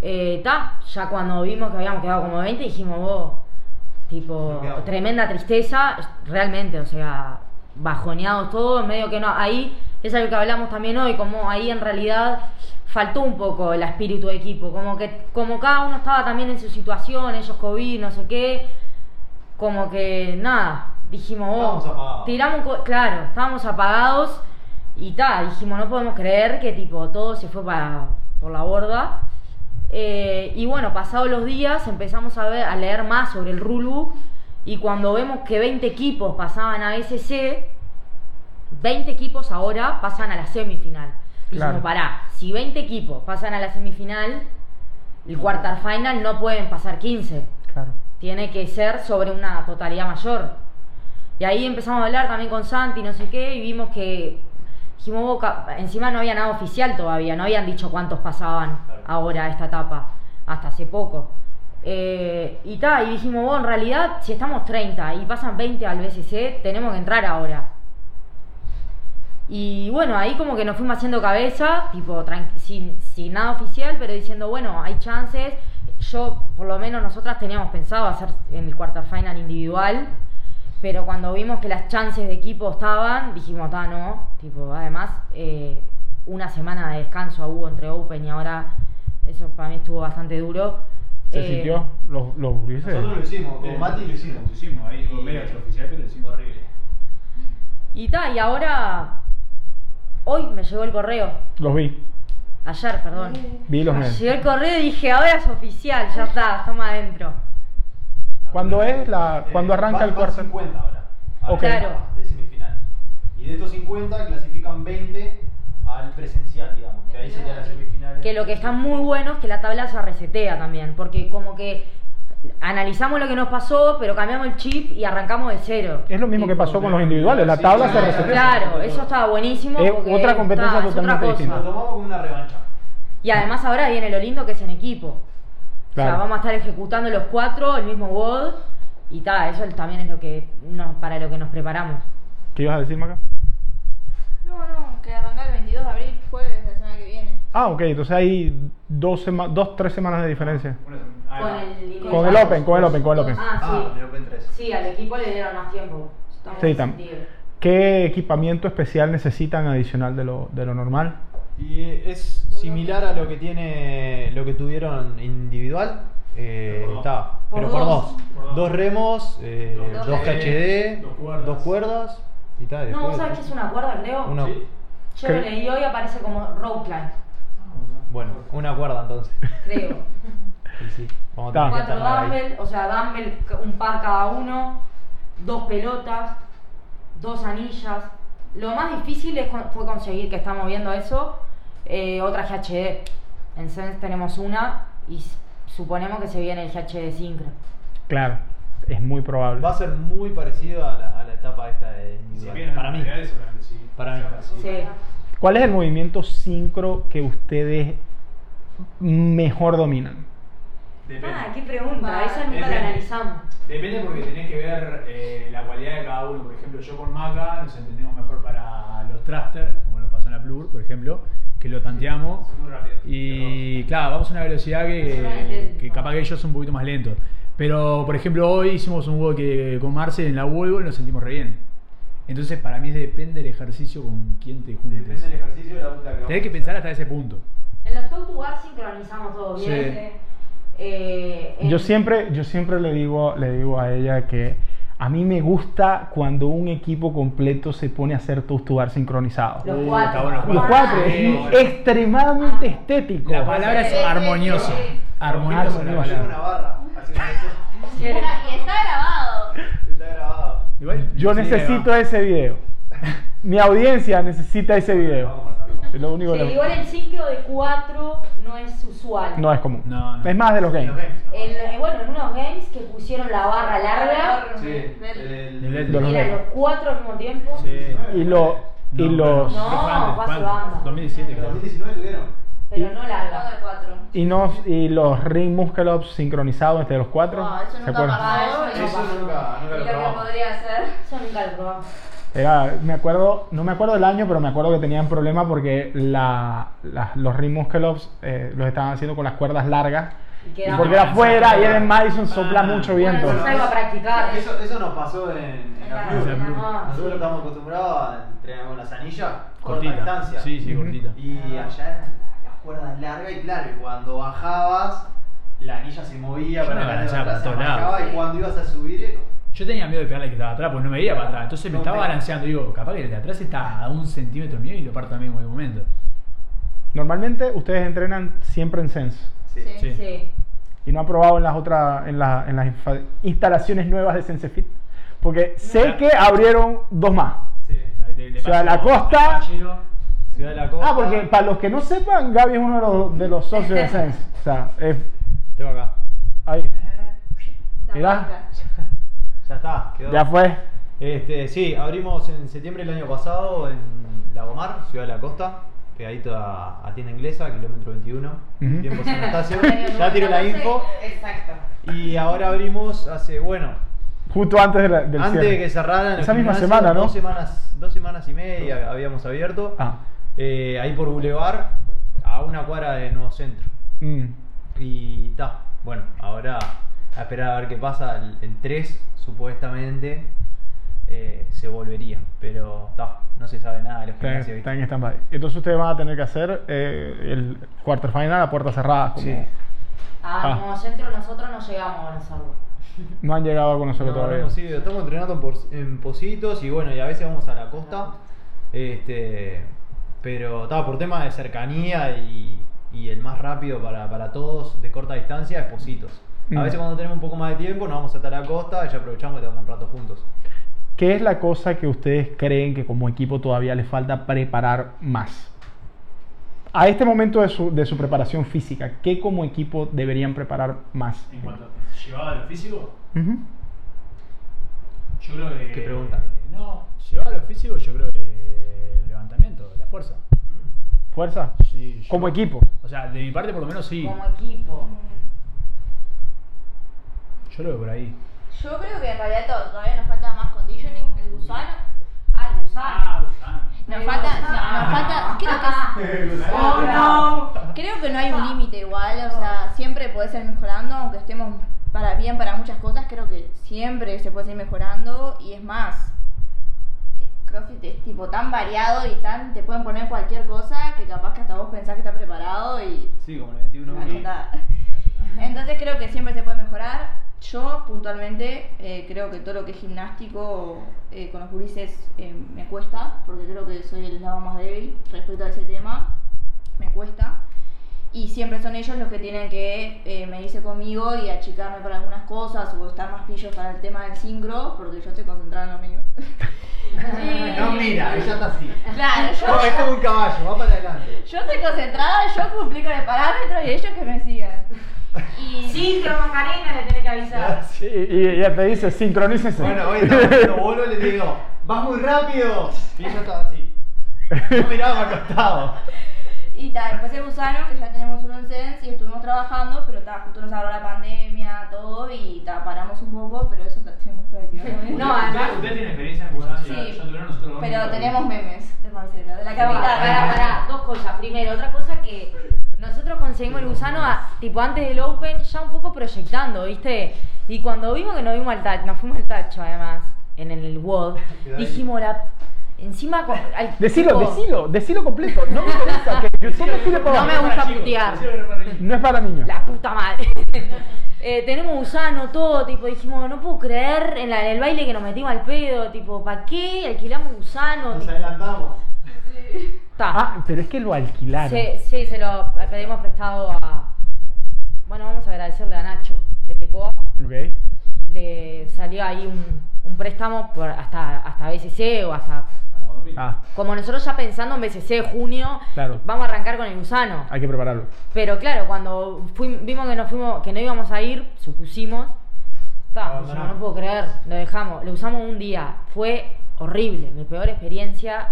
Eh, ta, ya cuando vimos que habíamos quedado como 20, dijimos, vos, tipo, tremenda tristeza, realmente, o sea, bajoneados todos, medio que no, ahí es algo que hablamos también hoy, como ahí en realidad faltó un poco el espíritu de equipo, como que como cada uno estaba también en su situación, ellos COVID, no sé qué, como que nada, dijimos, oh, Estábamos apagados. tiramos, claro, estábamos apagados y tal, dijimos, no podemos creer que tipo todo se fue para, por la borda. Eh, y bueno, pasados los días empezamos a, ver, a leer más sobre el rulebook y cuando vemos que 20 equipos pasaban a SC, 20 equipos ahora pasan a la semifinal. Dijimos, Claro. pará, si 20 equipos pasan a la semifinal, el quarter final no pueden pasar 15. Claro. Tiene que ser sobre una totalidad mayor. Y ahí empezamos a hablar también con Santi, no sé qué, y vimos que dijimos, "Boca", encima no había nada oficial todavía, no habían dicho cuántos pasaban ahora a esta etapa, hasta hace poco. Eh, y ta, y dijimos, vos, en realidad, si estamos 30 y pasan 20 al BCC, tenemos que entrar ahora. Y bueno, ahí como que nos fuimos haciendo cabeza, tipo, sin, sin nada oficial, pero diciendo, bueno, hay chances. Yo, por lo menos, nosotras teníamos pensado hacer en el quarter final individual, pero cuando vimos que las chances de equipo estaban, dijimos, ta, no. Tipo, además, eh, una semana de descanso hubo entre Open y ahora, eso para mí estuvo bastante duro. ¿Se Eh, sintió? Los, los. Nosotros lo hicimos, con Eh, Mati lo hicimos. Lo hicimos, ahí Y- medio extraoficial, pero lo hicimos. Horrible. Y ta, y ahora, hoy me llegó el correo, Los vi. ayer, perdón. Vi los Me llegó el correo y dije, ahora es oficial, ya está, estamos adentro. ¿Cuándo es la, cuándo Eh, arranca van- el cuarto? 50 ahora. Ok. Claro. De semifinal. Y de estos 50 clasifican 20 al presencial, digamos. Que ahí serían las semifinales. Que lo que está muy bueno es que la tabla se resetea también, porque como que analizamos lo que nos pasó, pero cambiamos el chip y arrancamos de cero. Es lo mismo que pasó con los individuales. La Sí, tabla se resetea. Claro, eso estaba buenísimo. Es porque otra competencia está- es otra totalmente cosa. distinta. Lo tomamos como una revancha. Y además ahora viene lo lindo que es en equipo. O sea, Claro. vamos a estar ejecutando los cuatro el mismo WOD y tal, eso también es lo que nos- para lo que nos preparamos. ¿Qué ibas a decir, Maca? No, no, que arranca el 22 de abril, jueves de la semana que viene. Ah, ok. Entonces hay dos, sema- dos tres semanas de diferencia. Ah, Con ah. el, Con el Open, con el Open, con el Open. Ah, Ah, sí. el Open 3. Sí, al equipo le dieron más tiempo. Estamos Sí, en ese tam- sentido. ¿Qué equipamiento especial necesitan adicional de lo, de lo normal? Y es similar a lo que tiene lo que tuvieron individual. Eh, Pero por dos. está, Por pero por dos. dos. Por dos. Dos remos, eh, Dos cuerdas. dos cuerdas y tal. No, después- ¿sabes qué es una cuerda, creo? Una- Sí. Yo ¿Qué? lo leí hoy aparece como rope climb, Bueno, una cuerda entonces. creo. <laughs> Y sí, vamos a Está. tener que Cuatro dumbbell, o sea, dumbbell, un par cada uno, dos pelotas, dos anillas. Lo más difícil es con- fue conseguir, que estamos viendo eso, eh, otra GHD. En Sense tenemos una y suponemos que se viene el GHD Syncro. Claro, es muy probable. Va a ser muy parecido a la, a la etapa esta de Si individual. para mí. sí. Para mí. Sí. ¿Cuál es el movimiento sincro que ustedes mejor dominan? Depende. Ah, qué pregunta, esa nunca la depende. analizamos. Depende porque tenés que ver eh, la cualidad de cada uno. Por ejemplo, yo con Maca nos entendemos mejor para los thruster, como nos pasó en la Plur, por ejemplo, que lo tanteamos. Son muy rápidos. Y claro, vamos a una velocidad que, que capaz que ellos son un poquito más lentos. Pero, por ejemplo, hoy hicimos un juego que con Marcel en la Volvo y nos sentimos re bien. Entonces, para mí depende del ejercicio con quién te juntes. Depende del ejercicio de la la que Tenés que pensar hasta ese punto. En los Talk to Bar sincronizamos todo Sí. bien. Eh, en- Yo siempre, yo siempre le digo, le digo a ella que a mí me gusta cuando un equipo completo se pone a hacer bar sincronizado. Los Uh, cuatro. está bueno, Los Ah, cuatro, Sí. es extremadamente estético. La palabra es armonioso. Armonioso Armonioso. Una barra. Y está grabado. Está grabado. Igual, Yo necesito ese video. Mi audiencia necesita ese video. Es lo único que- igual el sincro de 4 no es usual. no es común. No, no. Es más de los games. Los games, ¿no? En- eh, bueno, en unos games que pusieron la barra larga, Sí, el- El- De los cuatro al mismo tiempo. Sí. Y, lo, y No, los No, antes. banda. 2017 En creo. 2019 tuvieron. Pero no larga. de cuatro. y, nos, y los ring muscle ups sincronizados entre los cuatro. Ah, eso ¿Se nunca acuerdan? Ah, y- eso Eso nunca, nunca y lo lo que podría hacer. Eso nunca lo probamos. Era, me acuerdo, no me acuerdo del año, pero me acuerdo que tenían problemas porque la, la- los ring muscle ups eh, los estaban haciendo con las cuerdas largas. Y porque era afuera y era en Madison Ah. sopla mucho viento. Bueno, eso es algo a practicar. Eso, eso nos pasó en, en la Ah. Ah, Nosotros sí. estamos acostumbrados a entrenar con las anillas, corta Cortita. distancia. Sí, sí, cortita. Y allá eran las cuerdas largas y claro, y cuando bajabas, la anilla se movía Yo para se bajaba, lados. y cuando ibas a subir, Yo tenía miedo de pegarle que estaba atrás, porque no me veía para atrás. Entonces me No estaba pega. balanceando. Digo, capaz que el de atrás está a un centímetro mío y lo parto también en cualquier momento. Normalmente ustedes entrenan siempre en Sense. sí. Sí. Sí. Y no han probado en las otras, en, la- en las instalaciones nuevas de SenseFit. Porque sé No. que abrieron dos más. Sí. Ahí te- le O sea, paso la costa-. Ciudad de la Costa. Ah, porque para los que no sepan, Gaby es uno de los, de los socios de <laughs> Sense. O sea, es Tengo acá. Ahí. La Mirá. Ya está. quedó. Ya fue. Este, sí, abrimos en septiembre del año pasado en Lagomar, Ciudad de la Costa, pegadito a, a tienda inglesa, kilómetro 21, Ujú. tiempo San Anastasio. <laughs> ya tiro la info. Exacto. Y ahora abrimos hace, bueno, Justo antes de la- del antes cierre. de que cerraran. Esa misma semana, ¿no? Dos semanas, dos semanas y media habíamos abierto. Ah. Eh, ahí por Boulevard, a una cuadra de Nuevo Centro. Mm. Y ta, bueno, ahora a esperar a ver qué pasa. El, el 3 supuestamente eh, se volvería, pero ta, no se sabe nada de los Está, en- gimnasios. está en stand-by. Entonces ustedes van a tener que hacer eh, el quarterfinal a puerta cerrada. Como Sí. Ah, Ah. como centro nosotros no llegamos a conocerlo. No han llegado a conocerlo No, no todavía. estamos entrenando en, por- en Positos y bueno, y a veces vamos a la costa. Este, pero por tema de cercanía y, y el más rápido para, para todos de corta distancia es Positos. A Mm. veces cuando tenemos un poco más de tiempo nos vamos hasta la costa y ya aprovechamos y estamos un rato juntos. ¿Qué es la cosa que ustedes creen que como equipo todavía les falta preparar más? A este momento de su, de su preparación física, ¿qué como equipo deberían preparar más? En cuanto llevaba a lo físico, Ujú. yo creo que. ¿Qué pregunta? No, llevaba a lo físico, yo creo que el levantamiento, la fuerza. ¿Fuerza? Sí, yo- Como equipo. O sea, de mi parte por lo menos sí. Como equipo. Yo lo veo por ahí. Yo creo que en realidad to- todavía nos falta más conditioning, el gusano. Ah, el gusano. Nos falta, no, nos falta, creo que es- <laughs> Oh no. Creo que no hay un límite igual, o sea, siempre puede ser mejorando, aunque estemos para bien para muchas cosas, creo que siempre se puede seguir mejorando y es más, eh, CrossFit es tipo tan variado y tan, te pueden poner cualquier cosa que capaz que hasta vos pensás que está preparado y Sí, como el 21 Ah, nada. Entonces creo que siempre se puede mejorar. Yo puntualmente eh, creo que todo lo que es gimnástico eh, con los gurises eh, me cuesta, porque creo que soy el lado más débil respecto a ese tema. Me cuesta. Y siempre son ellos los que tienen que eh, medirse conmigo y achicarme para algunas cosas o estar más pillos para el tema del sincro, porque yo estoy concentrada en lo mío. <laughs> No, mira, ella está así. Claro, yo, No, es como un caballo, va para adelante. yo estoy concentrada, yo cumplí con el parámetro y ellos que me sigan. Y Sincro Macarena le tenés que avisar. Sí, y ella te dice, sincronícense. Bueno, hoy haciendo bolo, le digo, vas muy rápido. Y ella estaba así. No miraba para costado. Y ta, después el gusano, que ya tenemos uno en Sense y estuvimos trabajando, pero ta, justo nos agarró la pandemia, todo, y ta, paramos un poco, pero eso ta, tenemos práctica. No, además- Usted tiene experiencia en Gusano, Sí. ya- yo tuvieron nosotros Pero tenemos memes de Marcela, de la capital. pará, pará, dos cosas. Primero, otra cosa que nosotros conseguimos el gusano a- tipo antes del Open ya un poco proyectando, ¿viste? Y cuando vimos que nos vimos al tacho, nos fuimos al tacho además, en el WOD, dijimos la encima con- al- Decilo, tipo, decilo, decilo completo. No me interesa que YouTube me tire para No me gusta putear. no es para niños. La puta madre. <laughs> Eh, tenemos gusano, todo, tipo, dijimos, no puedo creer en, la, en el baile que nos metimos al pedo, tipo, ¿para qué alquilamos gusano? Nos Tipo, adelantamos. ta. Ah, pero es que lo alquilaron. Sí, sí, se lo pedimos prestado a. Bueno, vamos a agradecerle a Nacho de Pecoa. Ok. Le salió ahí un, un préstamo por hasta, hasta BCC o hasta. Ah, Como nosotros ya pensando en BCC de junio, Claro. vamos a arrancar con el gusano. hay que prepararlo. Pero claro, cuando fui- vimos que, nos fuimos, que no íbamos a ir, supusimos. No, no puedo creer, lo dejamos. Lo usamos un día. Fue horrible, mi peor experiencia.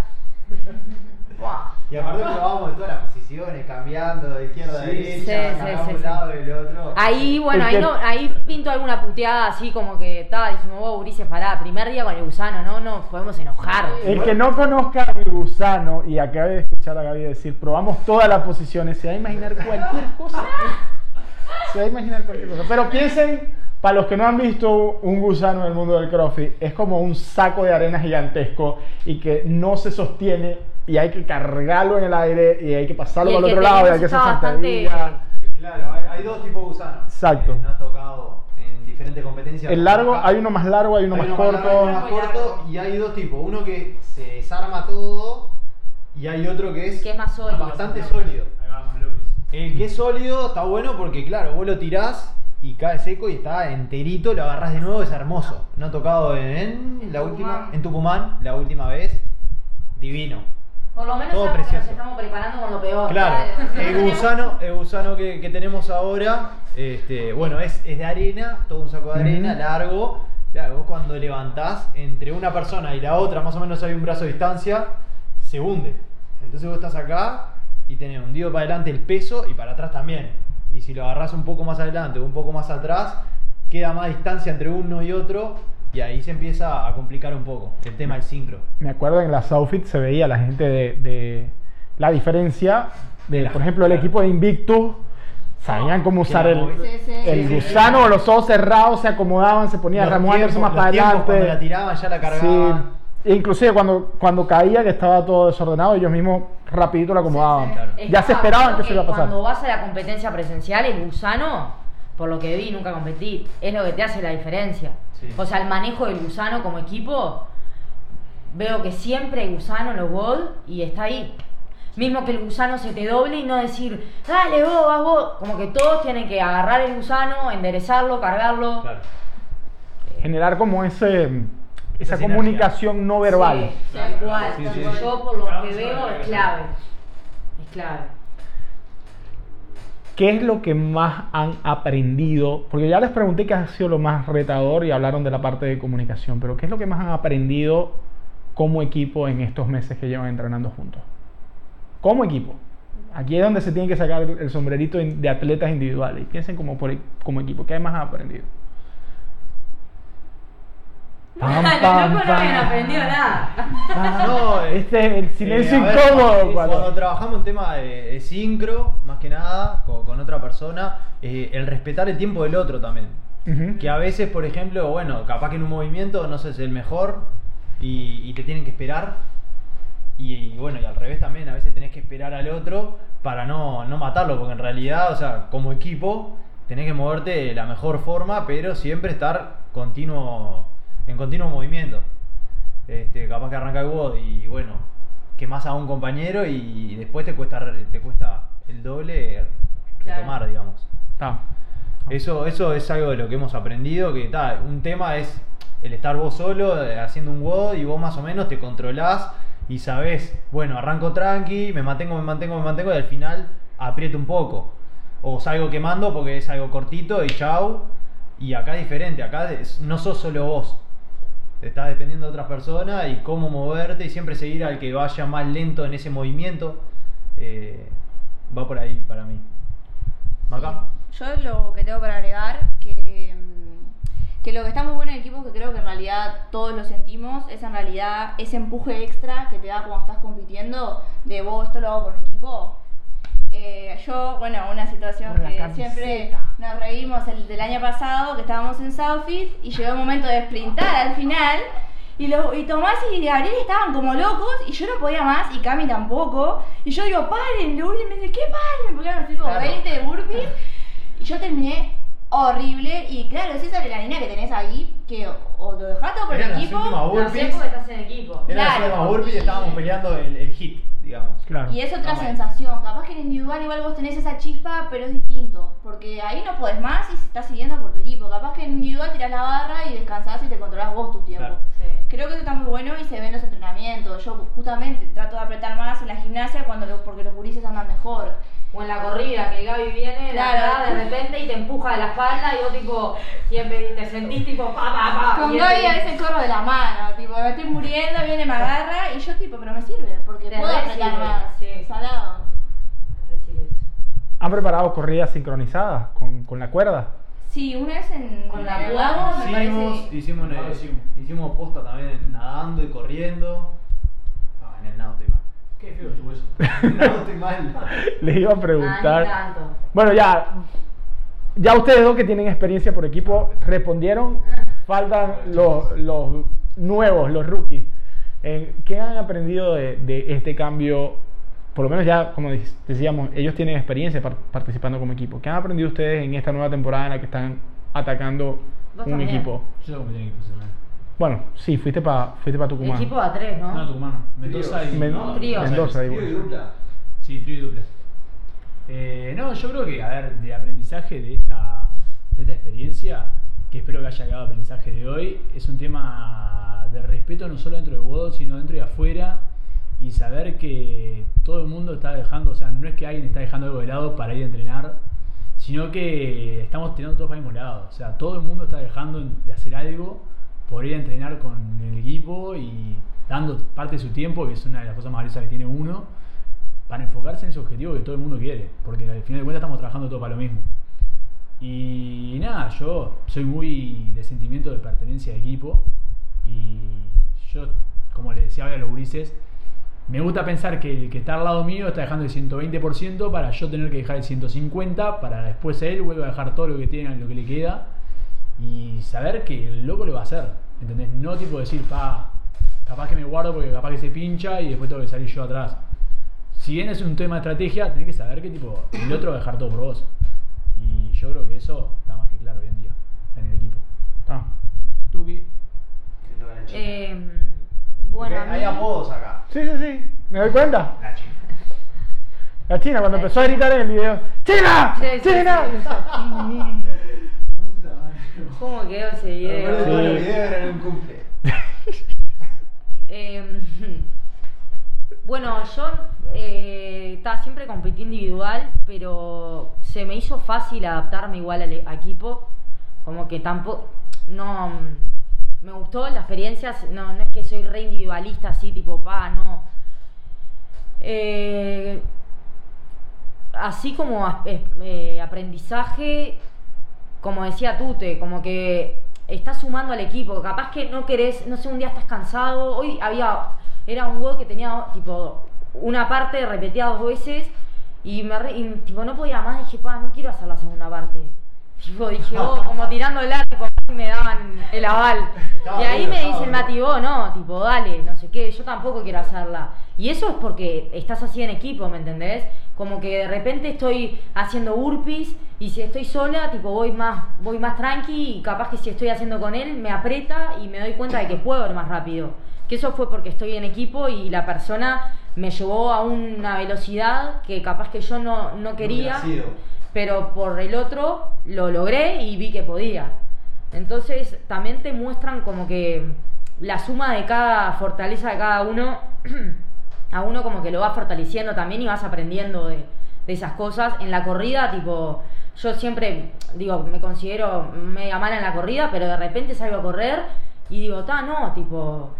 Y aparte probábamos de todas las posiciones, cambiando de izquierda a Sí, derecha, sí, sí, un sí. lado y el otro. Ahí, bueno, ahí, no, ahí pinto alguna puteada así como que ta, dijimos, wow, Ulises, pará, primer día con el gusano, no nos podemos enojar. El que no conozca a mi gusano y acabe de escuchar a Gaby decir, probamos todas las posiciones, se va a imaginar cualquier cosa. Se va a imaginar cualquier cosa. Pero piensen, para los que no han visto un gusano en el mundo del CrossFit, es como un saco de arena gigantesco y que no se sostiene y hay que cargarlo en el aire y hay que pasarlo al otro lado y hay que hacer sentadilla. Claro, hay, hay dos tipos de gusanos. Exacto. Eh, nos ha tocado en diferentes competencias. El largo, hay uno más largo, hay uno Hay más uno más largo, corto. uno más corto y hay dos tipos. Uno que se desarma todo y hay otro que es, Que es más sólido. bastante sólido. Ahí vamos, López. El que es sólido está bueno porque, claro, vos lo tirás y cae seco y está enterito, lo agarrás de nuevo, es hermoso. No ha tocado en, En la última, Tucumán. en Tucumán, la última vez, divino. Por lo menos Todo sabemos que nos precioso. estamos preparando con lo peor. Claro, el <laughs> gusano, el gusano que, que tenemos ahora, este, bueno, es, es de arena, todo un saco de arena, largo. Claro, vos cuando levantás entre una persona y la otra, más o menos hay un brazo de distancia, se hunde. Entonces vos estás acá y tenés hundido para adelante el peso y para atrás también. Y si lo agarrás un poco más adelante o un poco más atrás, queda más distancia entre uno y otro y ahí se empieza a complicar un poco el tema del sincro. Me acuerdo en las outfits se veía la gente de, de- la diferencia de, La- por ejemplo, el claro. equipo de Invictus. Sabían cómo usar el, móvil. Sí, sí. el Sí, gusano los ojos cerrados, se acomodaban, se ponían Los removiéndose tiempos- más para adelante. Cuando la tiraban ya la cargaban. Sí. Inclusive cuando, cuando caía, que estaba todo desordenado, ellos mismos rapidito lo acomodaban. Sí, sí. Claro. Ya se esperaban que eso iba a pasar. Cuando vas a la competencia presencial, el gusano, por lo que vi, nunca competí, es lo que te hace la diferencia. Sí. O sea, el manejo del gusano como equipo, veo que siempre hay gusano en los WOD y está ahí. Mismo que el gusano se te doble y no decir, dale vos, vas vos. Como que todos tienen que agarrar el gusano, enderezarlo, cargarlo. Claro. Generar como ese, esa sinergia. comunicación no verbal. Sí, tal cual. Sí, sí. Yo por lo que veo es clave. Es clave. ¿Qué es lo que más han aprendido? Porque ya les pregunté qué ha sido lo más retador y hablaron de la parte de comunicación, pero ¿qué es lo que más han aprendido como equipo en estos meses que llevan entrenando juntos? Como equipo. Aquí es donde se tiene que sacar el sombrerito de atletas individuales. Piensen como, por- como equipo. ¿Qué más han aprendido? Pam, Los pam, locos no pam. aprendido nada. Ah, No, este es el silencio Eh, ver, incómodo. Cuando, cuando- trabajamos en tema de, de sincro, más que nada, con, con otra persona, eh, el respetar el tiempo del otro también. Que a veces, por ejemplo, bueno, capaz que en un movimiento no sé, es el mejor y, y te tienen que esperar. Y, y bueno, y al revés también, a veces tenés que esperar al otro para no, no matarlo, porque en realidad, o sea, como equipo, tenés que moverte de la mejor forma, pero siempre estar continuo, en continuo movimiento. Este, capaz que arranca el WOD y bueno, quemás a un compañero y después te cuesta, te cuesta el doble Claro. retomar, digamos. Ah. Eso, eso es algo de lo que hemos aprendido, que ta, un tema es el estar vos solo eh, haciendo un WOD y vos más o menos te controlás y sabés, bueno, arranco tranqui, me mantengo, me mantengo, me mantengo y al final aprieto un poco. O salgo quemando porque es algo cortito y chau. Y acá es diferente, acá es- no sos solo vos. Estás dependiendo de otras personas y cómo moverte y siempre seguir al que vaya más lento en ese movimiento. eh, va por ahí para mí. ¿Maca? Yo lo que tengo para agregar, que, mm, que lo que está muy bueno en el equipo, que creo que en realidad todos lo sentimos, es en realidad ese empuje extra que te da cuando estás compitiendo, de vos, esto lo hago por mi equipo. Eh, yo, bueno, una situación Por que siempre nos reímos el del año pasado, que estábamos en Southfield y llegó el momento de sprintar al final. Y, lo- y Tomás y Gabriel estaban como locos y yo no podía más y Cami tampoco. Y yo digo, paren. Y me dice, ¿qué paren? Porque eran como Claro. 20 de burpees. Y yo terminé horrible. Y claro, es esa adrenalina que tenés ahí, que o, o lo dejás todo por Eran el las equipo. últimas Lo sé burpees. porque estás en equipo. Era Claro. la burpees y estábamos peleando el, el hit, digamos. Claro. Y es otra sensación. Capaz que en individual igual vos tenés esa chispa, pero es distinto. Porque ahí no podés más y estás siguiendo por tu equipo. Capaz que en individual tirás la barra y descansás y te controlás vos tu tiempo. Claro. Sí. Creo que eso está muy bueno y se ve en los entrenamientos. Yo justamente trato de apretar más en la gimnasia cuando lo- porque los gurises andan mejor. O en la corrida, que Gaby viene de Claro. atrás de repente y te empuja de la espalda y vos tipo, y te sentís tipo pa pa pa. Con Gaby a veces corro de la mano, tipo, me estoy muriendo, viene, me agarra y yo tipo, pero me sirve, porque Te puedo re apretar más. sí. Salado. Recibes. ¿Han preparado corridas sincronizadas con, con la cuerda? Sí, una vez en Con la cuerda, me Hicimos, parece. hicimos, en el- lo hicimos. hicimos posta también nadando y corriendo. Ah, en el nado estoy mal. Qué feo estuvo eso. <laughs> Nado estoy mal. Les iba a Ah, preguntar. Bueno, ya. Ya ustedes dos que tienen experiencia por equipo respondieron. Faltan los, los nuevos, los rookies. Eh, ¿Qué han aprendido de, de este cambio? Por lo menos ya, como dec- decíamos, ellos tienen experiencia par- participando como equipo. ¿Qué han aprendido ustedes en esta nueva temporada en la que están atacando un equipo? Yo tengo que equipo semana. Bueno, sí, fuiste para fuiste pa Tucumán. Equipo a tres, ¿no? No, Tucumán. Mendoza y. Men- no, Trío. Mendoza, Trío igual. y dupla. Sí, trío y dupla. Eh, no, yo creo que, a ver, de aprendizaje de esta, de esta experiencia, que espero que haya quedado aprendizaje de hoy, es un tema de respeto no solo dentro de WOD, sino dentro y afuera. y saber que todo el mundo está dejando, o sea, no es que alguien está dejando algo de lado para ir a entrenar, sino que estamos tirando todos para el mismo lado. O sea, todo el mundo está dejando de hacer algo por entrenar con el equipo y dando parte de su tiempo, que es una de las cosas más valiosas que tiene uno, para enfocarse en ese objetivo que todo el mundo quiere. Porque al final de cuentas estamos trabajando todos para lo mismo. Y nada, yo soy muy de sentimiento de pertenencia de equipo. Y yo, como le decía a los gurises, me gusta pensar que el que está al lado mío está dejando el 120% para yo tener que dejar el 150% para después él vuelva a dejar todo lo que tiene, lo que le queda y saber que el loco lo va a hacer. ¿Entendés? No tipo decir, pa, capaz que me guardo porque capaz que se pincha y después tengo que salir yo atrás. Si bien es un tema de estrategia, tenés que saber que tipo, el otro va a dejar todo por vos. Y yo creo que eso está más que claro hoy en día en el equipo. Ah. Tuki. Eh, bueno, a Porque mí- hay apodos acá. Sí, sí, sí. ¿Me doy cuenta? La china. La China, cuando empezó a gritar en el video, ¡China! Sí, sí, ¡China! sí. ¿Cómo quedó ese video? Sí. todos los videos eran un cumple. <laughs> Eh, bueno, yo eh, estaba siempre competí individual, pero se me hizo fácil adaptarme igual al a equipo. Como que tampoco. No. Me gustó la experiencia. No, no es que soy re individualista así, tipo, pa, no. Eh, así como as- eh, aprendizaje, como decía Tute, como que estás sumando al equipo. Capaz que no querés, no sé, un día estás cansado. Hoy había, era un gol que tenía tipo una parte repetida dos veces y me y, tipo no podía más. Dije, pa, no quiero hacer la segunda parte. Tipo, dije, oh, como tirando el tipo, y me daban el aval. Y ahí me dice el. Mati, vos no, tipo, dale, no sé qué, yo tampoco quiero hacerla. Y eso es porque estás así en equipo, ¿me entendés? Como que de repente estoy haciendo burpees y si estoy sola, tipo, voy más, voy más tranqui y capaz que si estoy haciendo con él, me aprieta y me doy cuenta de que puedo ir más rápido. Que eso fue porque estoy en equipo y la persona me llevó a una velocidad que capaz que yo no, no quería sido. Pero por el otro lo logré y vi que podía. Entonces también te muestran como que la suma de cada fortaleza de cada uno, <clears throat> a uno como que lo va fortaleciendo también y vas aprendiendo de, de esas cosas. En la corrida, tipo, yo siempre, digo, me considero media mala en la corrida, pero de repente salgo a correr y digo, ta, no, tipo,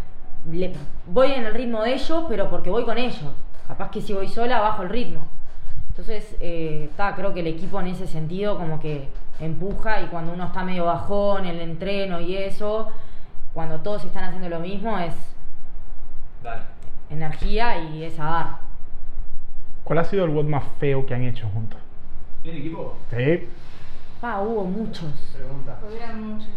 voy en el ritmo de ellos, pero porque voy con ellos. Capaz que si voy sola, bajo el ritmo. Entonces, eh, ta, creo que el equipo en ese sentido como que empuja y cuando uno está medio bajón en el entreno y eso, cuando todos están haciendo lo mismo es Dale. energía y es a dar. ¿Cuál ha sido el WOD más feo que han hecho juntos? ¿En equipo? Sí. Pa, hubo muchos. Pregunta. Hubieran muchos.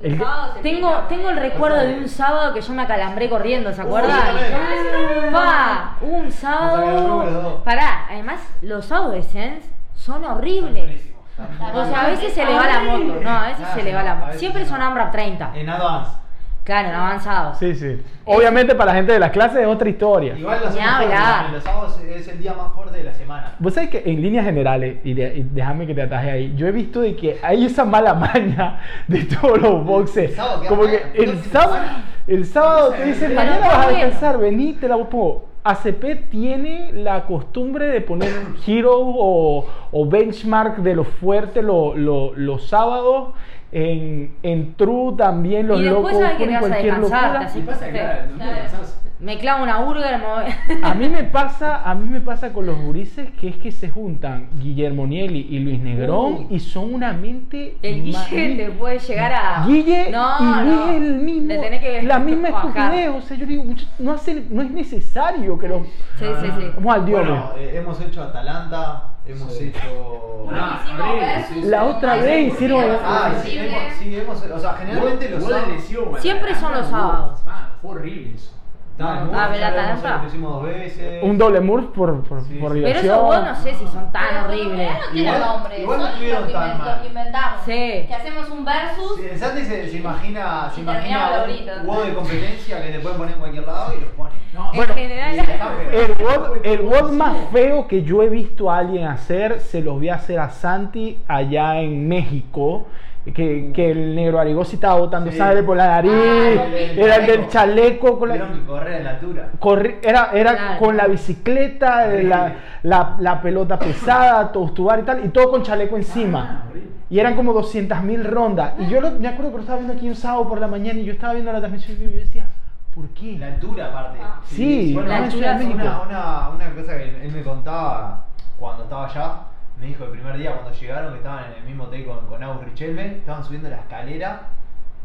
El Tengo, pica, tengo el recuerdo de un sábado que yo me acalambré corriendo, ¿se acuerdan? también. Pa, un sábado. Pará, además los sábados de Sense son horribles. O sea, a veces se le va la moto. No, a veces Ah, se le va la moto. Siempre no. son AMRAP 30. En Advance. Claro, en avanzados. Sí, sí. Obviamente para la gente de las clases es otra historia. Igual los hablar. los sábados es el día más fuerte de la semana. Vos sabés que en líneas generales, y, de- y déjame que te ataje ahí, yo he visto de que hay esa mala maña de todos los boxes. El sábado Como que el no sábado, el sábado te dicen, mañana vas a descansar, vení, te la pongo. ACP tiene la costumbre de poner hero o, o benchmark de lo fuerte lo- lo- los sábados. En, en True también los Y después locos sabes que te ponen cualquier locura. Claro. Me clavo una burger, me A mí me pasa, a mí me pasa con los gurises que es que se juntan Guillermo Nieli y Luis Negrón Uy. y son una mente El Guille te puede llegar a. Guille no, y Luis no. es el mismo, Le tenés que la misma estupidez, o sea, yo digo, muchachos, no hace, no es necesario que los Sí, sí, sí. vamos al dios. Bueno, eh, hemos hecho Atalanta, hemos Sí. hecho. Ah, horrible, versus, sí. La otra Ay, vez hicieron- Ah, sí, hemos, sí, hemos, o sea, generalmente los sábados. Siempre son los Atalanta, sábados. Ah, fue horrible eso. No, a ver, Atalanta. Veces. un doble murph por, por, Sí, por sí. Pero diversión. esos vos no sé si son tan Pero horribles. No tiene Igual- nombre, igual no son estuvieron lo que, tan mal. inventamos. Sí. Que hacemos un versus. Sí, el Santi se, se imagina, se imagina un juego de competencia que te pueden poner en cualquier lado y los pone. No, En Bueno, general. está feo. El WOD, el WOD más feo que yo he visto a alguien hacer, se los vi hacer a Santi allá en México. Que, que el negro Arigosi estaba botando Sí. sangre por la nariz, Ah, era el del chaleco con la... Tuvieron que correr en la altura. era era Claro. con la bicicleta, la, la, la pelota pesada, tostubar y tal, y todo con chaleco encima. Ah. Y eran como 200.000 rondas. Y yo lo- me acuerdo que lo estaba viendo aquí un sábado por la mañana y yo estaba viendo la transmisión y yo decía, ¿por qué? La altura, aparte. Ah. Sí, bueno, la una- altura es una, una, una cosa que él me contaba cuando estaba allá. Me dijo el primer día cuando llegaron, que estaban en el mismo hotel con, con Agus Richelme, estaban subiendo la escalera.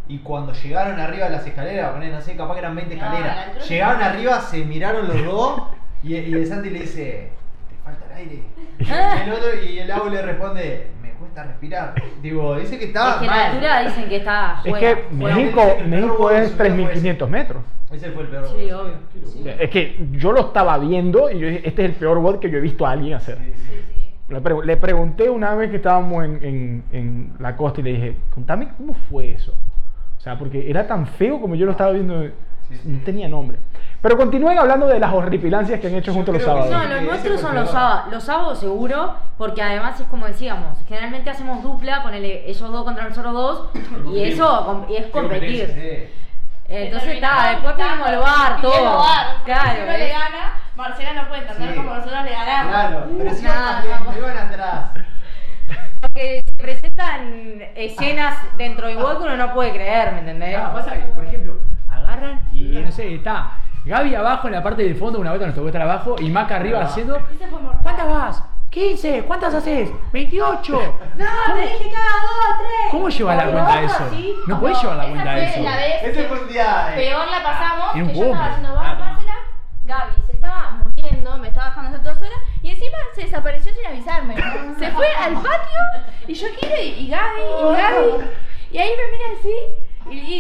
Y cuando llegaron arriba de las escaleras, poné, no sé, capaz que eran 20 No, escaleras. altura- Llegaron arriba, se miraron los dos. Y, y el Santi le dice: ¿Te falta el aire? Y el, otro, y el Agus le responde: Me cuesta respirar. Digo, dice que estaba. Es que la mal. altura dicen que está. Es juega, que México, dice que México de es su vida fue 3.500 metros. Ese fue el peor. Sí, obvio. Es que yo lo estaba viendo y yo dije, este es el peor WOD que yo he visto a alguien hacer. Sí. Le, pre- le pregunté una vez que estábamos en, en- en la costa y le dije, contame cómo fue eso. O sea, porque era tan feo como yo lo estaba viendo, Sí, sí. no tenía nombre. Pero continúen hablando de las horripilancias que han hecho juntos los sábados. No, los nuestros son los sábados. Los sábados seguro, porque además es como decíamos, generalmente hacemos dupla, ponele ellos dos contra nosotros dos, y eso y es competir. Sí. Entonces está, después pedimos el bar, todo. bar, Claro, Si uno le gana, Marcela no puede entender Sí. como nosotros le ganamos. Claro, pero si iban atrás. Porque se presentan escenas dentro del juego que uno no puede creer, ¿me entendés? Ah, pasa que, por ejemplo, agarran y no sé, está Gaby abajo en la parte del fondo, una vuelta nos tocó estar abajo, y Maca arriba Ah. haciendo. ¿Cuántas vas? 15, ¿cuántas haces? 28. <laughs> No, te dije cada dos, tres. ¿Cómo llevar la cuenta de eso? No puedes llevar la cuenta de eso. la vez Ese fue un día. eh, peor la pasamos, Era un que yo estaba haciendo Ah, Gaby se estaba muriendo, me estaba dejando hacer dos horas, y encima se desapareció sin avisarme. <laughs> Se fue al patio, y yo quiero, y, y Gaby, y Gaby, y ahí me mira así, y, y,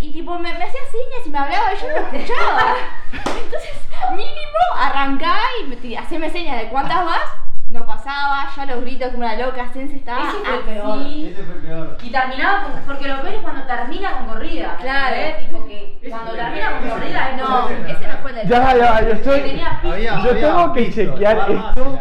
y- y tipo me, me hacía señas y me hablaba, y yo no lo escuchaba. <laughs> Entonces, mínimo, arrancaba y me, haceme señas de cuántas vas, no pasaba, yo a los gritos como una loca, Sense estaba Ese fue el así. peor. Ese fue el peor. Y terminaba con. Porque lo peor es cuando termina con corrida. Claro. ¿entendés? Tipo que Ese cuando fue el termina con corrida No, ese no fue el del Ya, ya, yo estoy... tenía pisto. Había- Yo había tengo que visto, chequear Bar esto.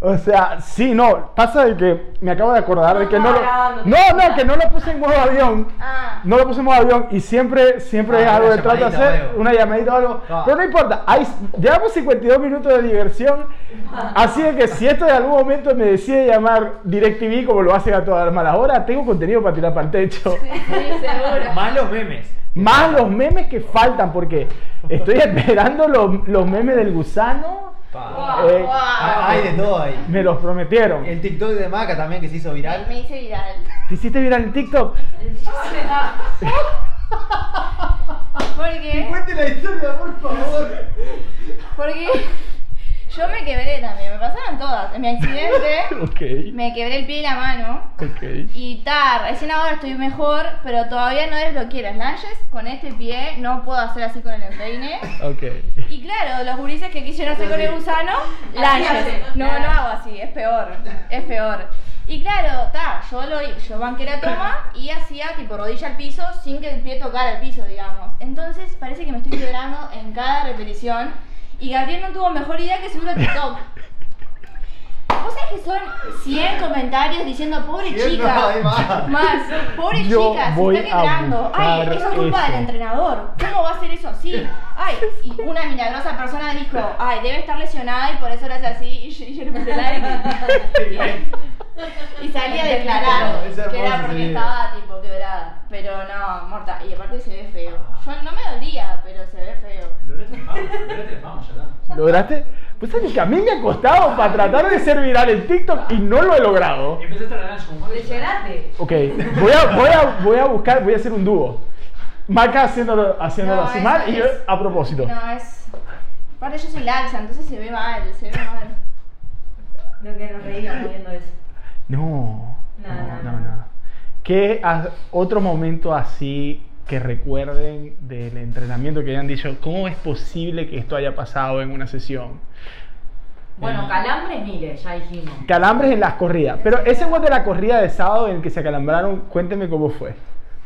O sea, sí, no, pasa de que me acabo de acordar de que no lo... No, no, que no lo puse en modo avión. Ah. No lo puse en modo avión y siempre, siempre Ah, es algo que trato de hacer, algo. una llamadita o algo. Ah. Pero no importa, hay, llevamos 52 minutos de diversión, así de que si esto en algún momento me decide llamar DirecTV como lo hacen a todas las malas horas, tengo contenido para tirar para el techo. Sí, sí, seguro. Malos memes. Más los memes que faltan, porque estoy esperando los, los memes del gusano, Guau, Eh, Hay de todo ahí. me los prometieron. El TikTok de Maca también que se hizo viral. me hice viral. ¿Te hiciste viral en TikTok? <laughs> Porque, Cuente la historia, por favor. porque yo me quebré también, me pasaron todas. En mi accidente <laughs> Ok. me quebré el pie y la mano. Ok. Y tar, recién ahora estoy mejor, pero todavía no desbloqueé las lanches. Con este pie no puedo hacer así con el empeine. Ok. Y claro, los gurises que quisieron hacer con el gusano, lanches. No lo hago así, es peor, es peor. Y claro, ta, yo lo yo banqué la toma y hacía tipo rodilla al piso sin que el pie tocara el piso, digamos. Entonces parece que me estoy quebrando en cada repetición. Y Gabriel no tuvo mejor idea que subirlo a TikTok. ¿Vos sabés que son 100 comentarios diciendo pobre 100 chica? no, hay más. Más, pobre Yo chica, voy se está quebrando. Ay, eso es culpa eso. del entrenador. ¿Cómo va a ser eso así? Ay, y una milagrosa persona dijo, ay, debe estar lesionada y por eso lo hace así. Y yo, y yo le puse like. <laughs> y salí a declarar <laughs> hermoso que era porque estaba tipo quebrada. Pero no, morta. Y aparte se ve feo. Yo no me dolía, pero se ve feo. Lograste la fama, lograste la fama, ya está. <laughs> ¿Lograste? Pues sabes que a mí me ha costado para tratar de ser viral en TikTok y no lo he logrado. Empezaste a ganar como. Impresionante. Ok, voy a, voy a, voy a buscar, voy a hacer un dúo. Maca haciéndolo, haciéndolo No, así es- mal y yo a propósito. No, es. Aparte yo soy laxa, entonces se ve mal, se ve mal. Lo que nos reíamos viendo eso. No, No, no. ¿Qué otro momento así que recuerden del entrenamiento que hayan dicho, cómo es posible que esto haya pasado en una sesión? Bueno, calambres miles, ya dijimos. Calambres en las corridas. Pero ese fue de la corrida de sábado en el que se acalambraron, cuénteme cómo fue.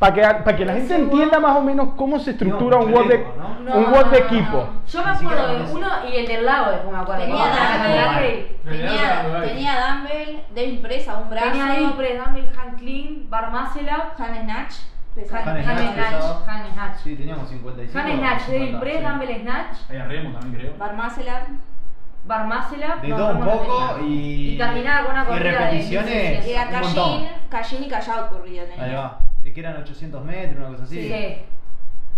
Para que, para que la gente entienda más o menos cómo se estructura un WOD de, ¿no? No, un no, WOD de no, no. equipo. Yo me acuerdo de uno y el del lago después me acuerdo. Tenía Ah, Dumbbell, tenía, tenía Dumbbell, Devil Press a un brazo, Tenía Devil Press, Dumbbell, Hand Clean, Bar Muscle Up, Hand Snatch, pesado. Hand Snatch. Hand Snatch. Sí, teníamos 55. Hand Snatch, Devil 50, Press, sí. Dumbbell Snatch, Había remo también, creo. Bar Muscle Up, Bar Muscle Up. De no, todo un no poco y. Y caminaba con una y corrida de repeticiones. 1600. y era un montón. Cashin, Cashin y Callao corrida tenía. Ahí va. Es que eran 800 metros, una cosa así. Sí.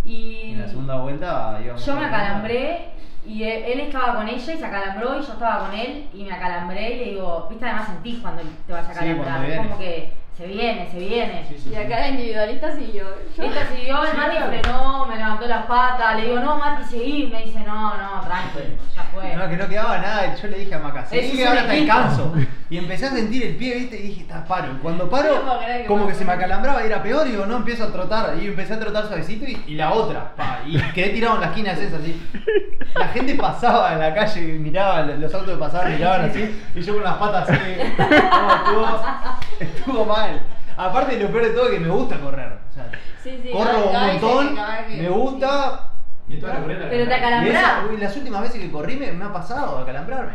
Y en la segunda vuelta íbamos. yo me acalambré y él, estaba con ella y se acalambró y yo estaba con él y me acalambré y le digo, viste, además sentís cuando te vas a Sí, acalambrar, viene. como que se viene, se viene. Sí, sí, Y acá la individualista siguió. Yo- Esta siguió, el Sí, Mati claro. frenó, me levantó las patas, le digo, no, Mati, seguí, me dice, no, no, tranquilo, ya fue. No, que no quedaba nada. Yo le dije a Maca, seguí que ahora te equipo. alcanzo. Y empecé a sentir el pie, viste, y dije, está paro. Y cuando paro, que como que se me acalambraba y era peor. Y digo, no, empiezo a trotar. Y empecé a trotar suavecito y, y la otra. pa, y quedé tirado en la esquina, es así. La gente pasaba en la calle y miraba, los autos que pasaban miraban así. Y yo con las patas así. no, estuvo, <laughs> estuvo mal. Aparte, lo peor de todo es que me gusta correr. O sea, Sí, sí, corro cada- un montón, me gusta. Y toda la corriente Pero te la- Y acalambrás. esa, uy, las últimas veces que corrí me, me ha pasado acalambrarme.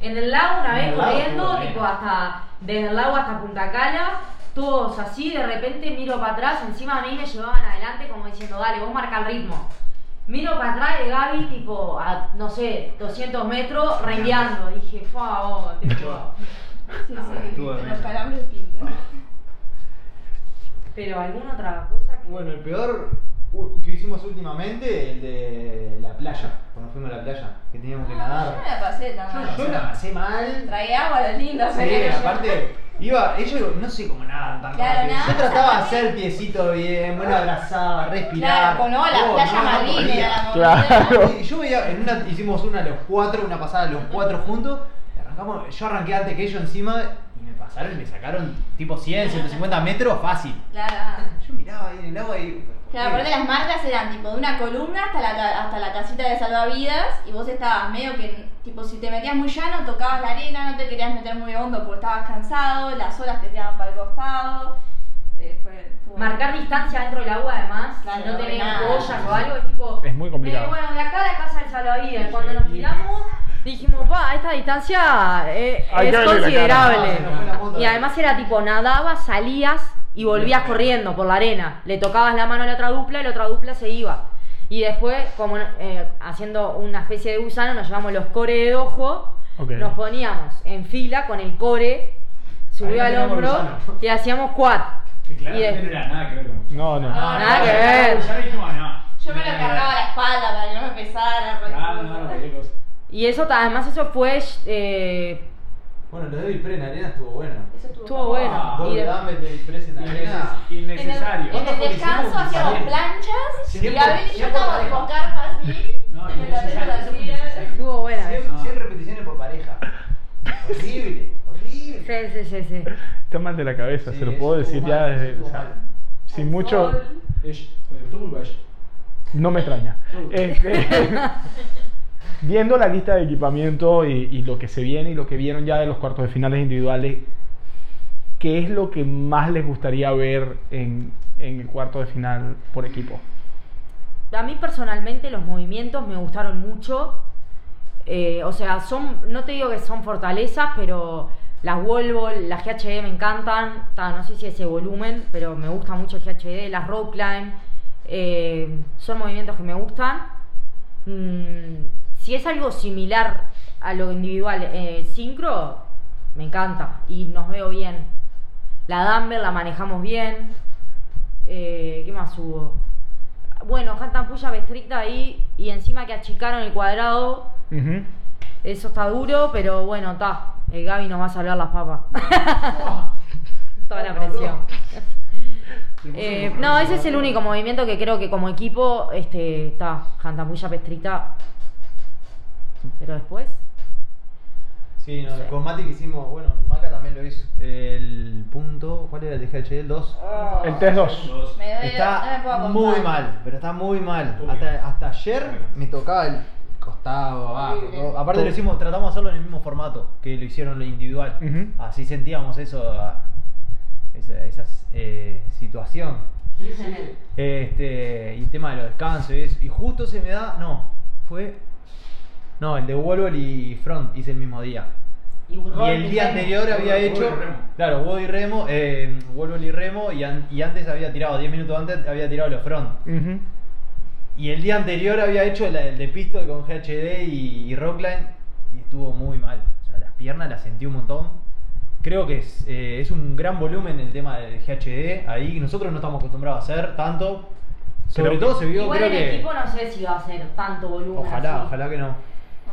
En el lago una vez corriendo, tipo hasta, desde el lago hasta Punta Cala, todos así, de repente miro para atrás, encima a mí me llevaban adelante como diciendo, dale, vos marca el ritmo. Miro para atrás de Gaby, tipo, a, no sé, 200 metros, rengueando. Dije, oh, tipo. <laughs> Sí, Ah, sí, los bien. calambres pintan. Pero alguna otra cosa que... Bueno, el peor que hicimos últimamente, el de la playa, cuando fuimos a la playa, que teníamos que yo nadar. no la pasé tan Yo, mal. yo la pasé mal. Traía agua, lo lindo, Sí, pero yo- aparte, iba, ellos no sé cómo nadan tan Claro, rápido. nada, Yo trataba de hacer piecito bien, buena abrazada, respirar. Claro, con no, la Oh, playa no, la Claro. yo veía, en una hicimos una los cuatro, una pasada los cuatro juntos, yo arranqué antes que ellos encima y me pasaron y me sacaron tipo 100, 150 <laughs> metros fácil. Claro. Yo miraba ahí en el agua y. Claro, aparte las marcas eran tipo de una columna hasta la, hasta la casita de salvavidas y vos estabas medio que, tipo, si te metías muy llano, tocabas la arena, no te querías meter muy hondo porque estabas cansado, las olas te tiraban para el costado. Eh, fue, Marcar distancia dentro del agua, además, Claro, si no no tenés boyas o algo, es tipo. Es muy complicado. eh, bueno, de acá a la casa del salvavidas, cuando nos tiramos, dijimos, pa, esta distancia eh, es considerable. Ah, Y además era tipo, nadabas, salías y volvías corriendo por la arena. Le tocabas la mano a la otra dupla y la otra dupla se iba. Y después, como eh, haciendo una especie de gusano, nos llevamos los core de ojo, Ok. nos poníamos en fila con el core Ahí al hombro gusano. y hacíamos quad. Que Y claramente de- no era nada que ver con No, no. No, Nada que ver. Ya dijimos, no. Yo me lo cargaba a la espalda para que no me pesara. Ah, no- no, no. Y eso, además, eso fue. eh, Bueno, lo de David Pre en arena estuvo bueno. Eso estuvo, Estuvo bueno. Ah, Y Doble de- dame de Pre en arena. Inneces- En el, Innecesario. en el ¿Cuánto fue que descanso hacíamos Siempre- planchas y siempre- Abel y yo estábamos pareja. con carpa así. No, en el innecesario, así, innecesario. estuvo buena. 100, eso. 100 repeticiones por pareja. Horrible, horrible. Sí, sí, sí, sí. Está mal de la cabeza, Sí, se lo puedo decir estuvo ya mal, desde. o sea, mal. sin mucho. No me extraña. Este, <laughs> viendo la lista de equipamiento y, lo que se viene y lo que vieron ya de los cuartos de finales individuales, ¿qué es lo que más les gustaría ver en, el cuarto de final por equipo? A mí personalmente los movimientos me gustaron mucho. Eh, o sea, son, no te digo que son fortalezas, pero las wall ball, las GHD me encantan. Ta, no sé si ese volumen, pero me gusta mucho el GHD, las rope climb. eh, son movimientos que me gustan. Mm, si es algo similar a lo individual, eh, sincro, me encanta y nos veo bien. La dumbbell la manejamos bien. Eh, ¿Qué más hubo? Bueno, Hantan Puya estricta ahí y encima que achicaron el cuadrado. Eso está duro, pero bueno, está. El Gaby nos va a salvar las papas. <laughs> Toda la presión. <laughs> Eh, no, ese es el único movimiento que creo que como equipo este, está. Hantan Puya estricta. Pero después. Sí, no, Sí. con Mati que hicimos, bueno, Maca también lo hizo. El punto, ¿cuál era el de GHD? El 2. El test 2. Dos. Me duele, no me Está puedo acostar. muy mal, pero está muy mal. Hasta, ayer me tocaba el costado, abajo. Todo. Aparte lo hicimos, tratamos de hacerlo en el mismo formato que lo hicieron lo individual. Ujú. Así sentíamos eso, a- esa, esa, eh, situación. Este, y tema de los descansos y eso. Y justo se me da. No, fue. No, el de Wolver y Front hice el mismo día. Y, Y el día anterior había Wolver hecho. y Remo. Claro, Wolver y Remo, eh, Wolver y Remo, y, an- y antes había tirado, 10 minutos antes había tirado los Front. Y el día anterior había hecho el de pistol con GHD y, y Rockline y estuvo muy mal. O sea, las piernas las sentí un montón. Creo que es, eh, es un gran volumen el tema del GHD ahí. Nosotros no estamos acostumbrados a hacer tanto. Sobre Creo todo se vio, Igual creo en que. equipo no sé si va a ser tanto volumen. Ojalá, así. ojalá que no.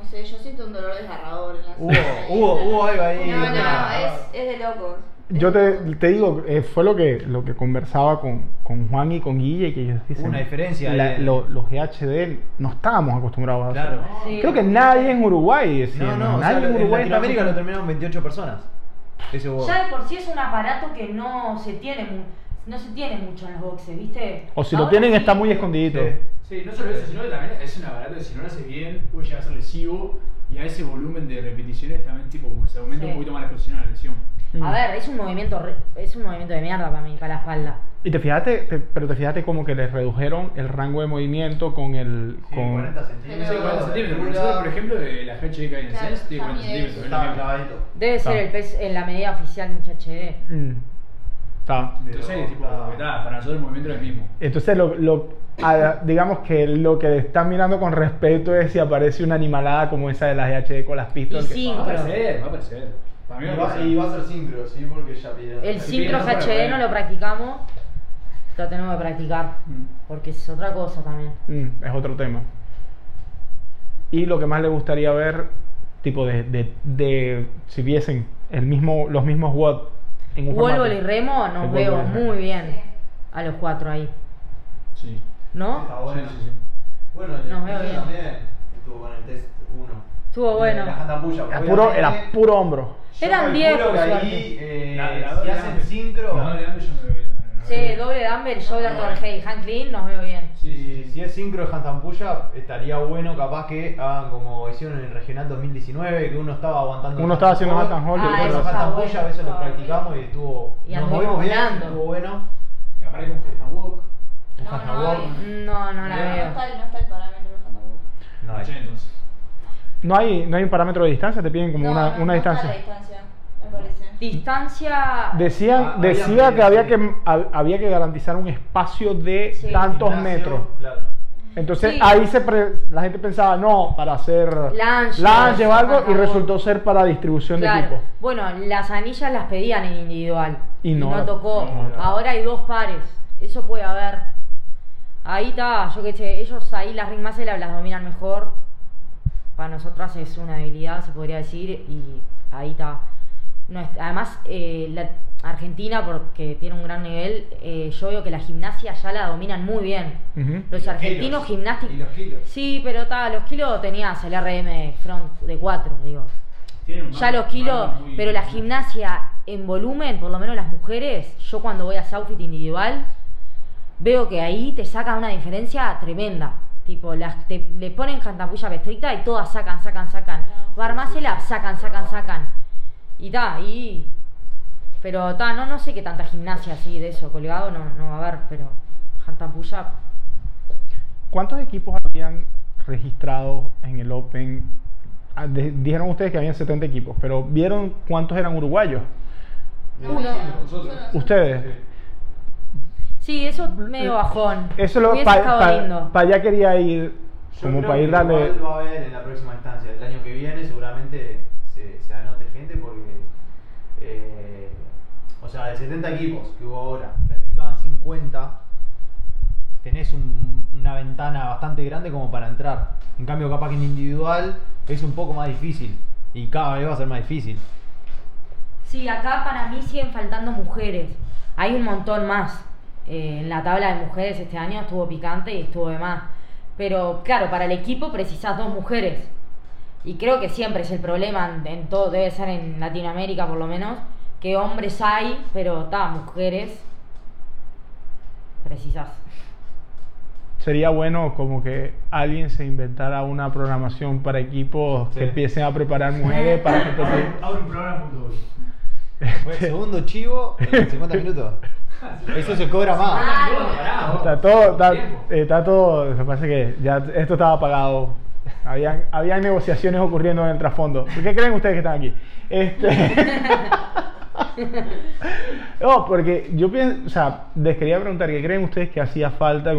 No sé, yo siento un dolor desgarrador en la Hubo, hubo, hubo algo ahí. No, no, es, es de locos. Yo te, te digo, eh, fue lo que, lo que conversaba con, con Juan y con Guille, que ellos dicen... Una diferencia la- lo- los GHD no estábamos acostumbrados a hacer. Claro. Sí. Creo que nadie en Uruguay decía. No, no, o sea, nadie en en Uruguay está Latinoamérica lo terminaron 28 personas. Ese. Ya de por sí es un aparato que no se tiene mu- no se tiene mucho en los boxes, ¿viste? O si lo Ahora tienen sí. está muy escondidito. Sí. Sí, no solo eso, sino que también es un aparato que si no lo haces bien puede llegar a ser lesivo y a ese volumen de repeticiones también tipo como se aumenta Sí. un poquito más la exposición a la lesión. Mm. A ver, es un movimiento re- es un movimiento de mierda para mí, para la espalda. Y te fijaste, te- pero te fijaste como que les redujeron el rango de movimiento con el... Sí, con... 40 centímetros. Sí, 40 centímetros. Nosotros, por ejemplo, de la HD que hay en Claro, Sense tiene 40 también centímetros. lo. Debe ser el peso en la medida oficial en GHD. Mm. Está. Entonces, tipo, ta, para nosotros el movimiento es el mismo. Entonces, lo, lo- a- digamos que lo que están mirando con respeto es si aparece una animalada como esa de las GHD con las pistolas. Sí. Va a aparecer, va a aparecer. Para mí Y va a va, aparecer. y va a ser sincro, sí, porque ya pidieron. El sincro HD no lo practicamos, lo tenemos que practicar, Mm. porque es otra cosa también. Mm, es otro tema. Y lo que más le gustaría ver, tipo de, de, de- si viesen el mismo, los mismos WOD formato. y Remo nos veo muy bien Sí. a los cuatro ahí, Sí. ¿no? Está bueno. Sí, sí, sí. Bueno, el Nos veo bien. también estuvo con el test 1. Estuvo bueno. Era puro, era puro hombro. Eran calculo 10 por que ahí, suerte. eh, si hacen sincro. La doble dumbbell yo me veo bien Sí, doble dumbbell, shoulder to the head, hand clean, nos veo bien. Sí, sí, Si, sí. si es sincro de handtampulla, estaría bueno capaz que hagan como hicieron en el regional 2019, que uno estaba aguantando. Uno estaba haciendo handstand hold y y el el otro otro estaba handtampulla, a veces lo practicamos y estuvo. Y nos movimos bien, estuvo bueno. Que aparezca un handstand walk. Un No, handstand no walk. hay. No, no la veo. está, el- no está el parámetro de handball. No hay. Che, entonces. No hay, no hay un parámetro de distancia, te piden como No, una, no, una no está distancia. Distancia, me parece. Distancia. Decían, Ah, había decía que había que hab- había que garantizar un espacio de Sí. tantos Gimnasio, metros. Claro. Entonces Sí. ahí se pre- la gente pensaba, no, para hacer lunge o algo, y resultó ser para distribución de equipo. Bueno, las anillas las pedían en individual. Y Y no- tocó. no, no. Ahora hay dos pares. Eso puede haber. Ahí está, yo que sé, ellos ahí las ring muscle las dominan mejor. Para nosotras es una debilidad, se podría decir, y ahí está. No es- además, eh, la Argentina, porque tiene un gran nivel, eh, yo veo que la gimnasia ya la dominan muy bien. Los argentinos kilos. gimnásticos. Y los kilos. Sí, pero ta, los kilos tenías el RM front de 4, digo. Tienen Ya los kilos, pero la gimnasia en volumen, por lo menos las mujeres, yo cuando voy a Southfit individual, veo que ahí te sacan una diferencia tremenda. Tipo, las, te, le ponen jantampulla estricta y todas sacan, sacan, sacan. Barmacela, sacan, sacan, sacan. Y ta, y. Pero ta, no, no sé qué tanta gimnasia así de eso, colgado no, no va a haber, pero jantampulla. ¿Cuántos equipos habían registrado en el Open? Ah, de- dijeron ustedes que habían 70 equipos, pero ¿vieron cuántos eran uruguayos? No, Uno. Ustedes. Sí, eso es medio bajón. Eso lo para estado lindo. allá quería ir, Yo como creo para ir que darle. va a haber en la próxima instancia. El año que viene seguramente se, se anote gente porque. eh, o sea, de 70 equipos que hubo ahora, clasificaban 50. Tenés un- una ventana bastante grande como para entrar. En cambio, capaz que en individual es un poco más difícil. Y cada vez va a ser más difícil. Sí, acá para mí siguen faltando mujeres. Hay un montón más. Eh, en la tabla de mujeres este año estuvo picante y estuvo de más. Pero claro, para el equipo precisas dos mujeres. Y creo que siempre es el problema en, en todo, debe ser en Latinoamérica por lo menos, que hombres hay, pero ta, mujeres precisas. Sería bueno como que alguien se inventara una programación para equipos que Sí. empiecen a preparar mujeres para competir. <laughs> Abre un programa. Fue segundo chivo en <laughs> 50 minutos. Eso se cobra más. Está todo, está, está todo, que pasa es que ya esto estaba pagado. Habían, habían negociaciones ocurriendo en el trasfondo. ¿Por qué creen ustedes que están aquí? Este... <laughs> no, porque yo pienso, o sea, les quería preguntar, ¿qué creen ustedes que hacía falta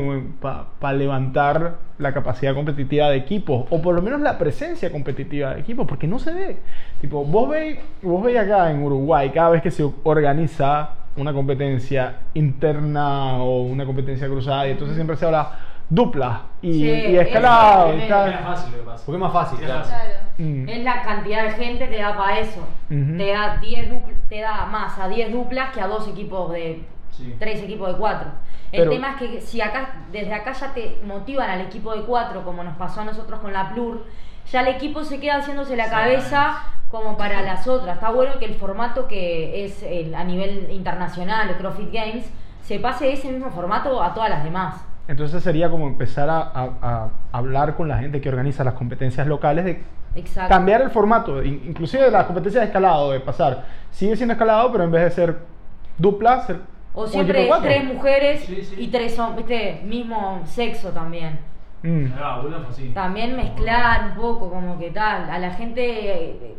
para levantar la capacidad competitiva de equipos? O por lo menos la presencia competitiva de equipos, porque no se ve. Tipo, vos veis, vos veis acá en Uruguay, cada vez que se organiza una competencia interna o una competencia cruzada, y entonces siempre se habla dupla y, Sí, y escalado y tal. Era fácil lo que pasa. Porque es más fácil, Era claro. Mm. Es la cantidad de gente te da para eso. Ujú. Te da 10 dupl- te da más a 10 duplas que a dos equipos de Sí. 3 equipos de 4. El Pero- tema es que si acá desde acá ya te motivan al equipo de 4 como nos pasó a nosotros con la Plur, ya el equipo se queda haciéndose la Sí. cabeza como para las otras. Está bueno que el formato que es el- a nivel internacional, el CrossFit Games, se pase ese mismo formato a todas las demás. Entonces sería como empezar a, a- a hablar con la gente que organiza las competencias locales de Exacto. cambiar el formato, in- inclusive de las competencias de escalado, de pasar, sigue siendo escalado, pero en vez de ser dupla, ser O siempre tres mujeres Sí, sí. y tres hombres, ¿viste? Mismo sexo también. Mm. Ah, así. También mezclar un poco, como que tal. A la gente eh,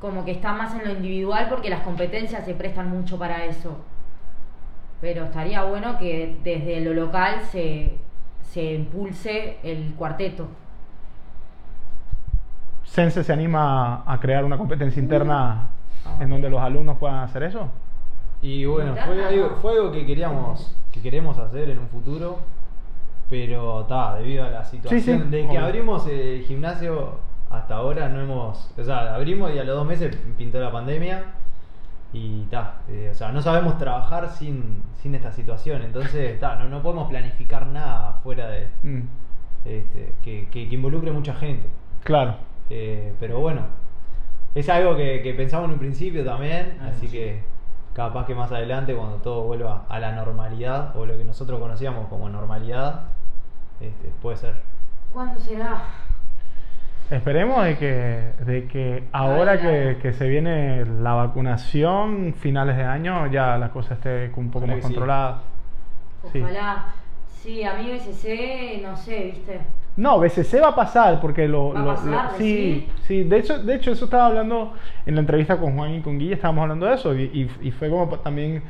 como que está más en lo individual porque las competencias se prestan mucho para eso. Pero estaría bueno que desde lo local se, se impulse el cuarteto. Sense se anima a crear una competencia interna Ah, en donde los alumnos puedan hacer eso. Y bueno, fue algo, fue algo que queríamos, que queremos hacer en un futuro, pero ta, debido a la situación Sí, sí, de que obvio. abrimos el gimnasio hasta ahora no hemos, o sea, abrimos y a los dos meses pintó la pandemia y ta, eh, o sea, no sabemos trabajar sin, sin esta situación, entonces ta, no, no podemos planificar nada fuera de Mm. este, que, que- que involucre mucha gente. Claro. Eh, pero bueno, es algo que, que pensamos en un principio también, Ah, así sí. que capaz que más adelante cuando todo vuelva a la normalidad o lo que nosotros conocíamos como normalidad, este, puede ser. ¿Cuándo será? Esperemos de que, de que ahora Ay, que, que se viene la vacunación, finales de año, ya la cosa esté un poco Ojalá más controlada. Sí. Ojalá. Sí, a mí BCC, no sé, ¿viste? No, BCC va a pasar porque lo, ¿Va a lo- pasar, lo- sí, sí, de hecho, de hecho eso estaba hablando en la entrevista con Juan y con Guille, estábamos hablando de eso y, y- y fue como también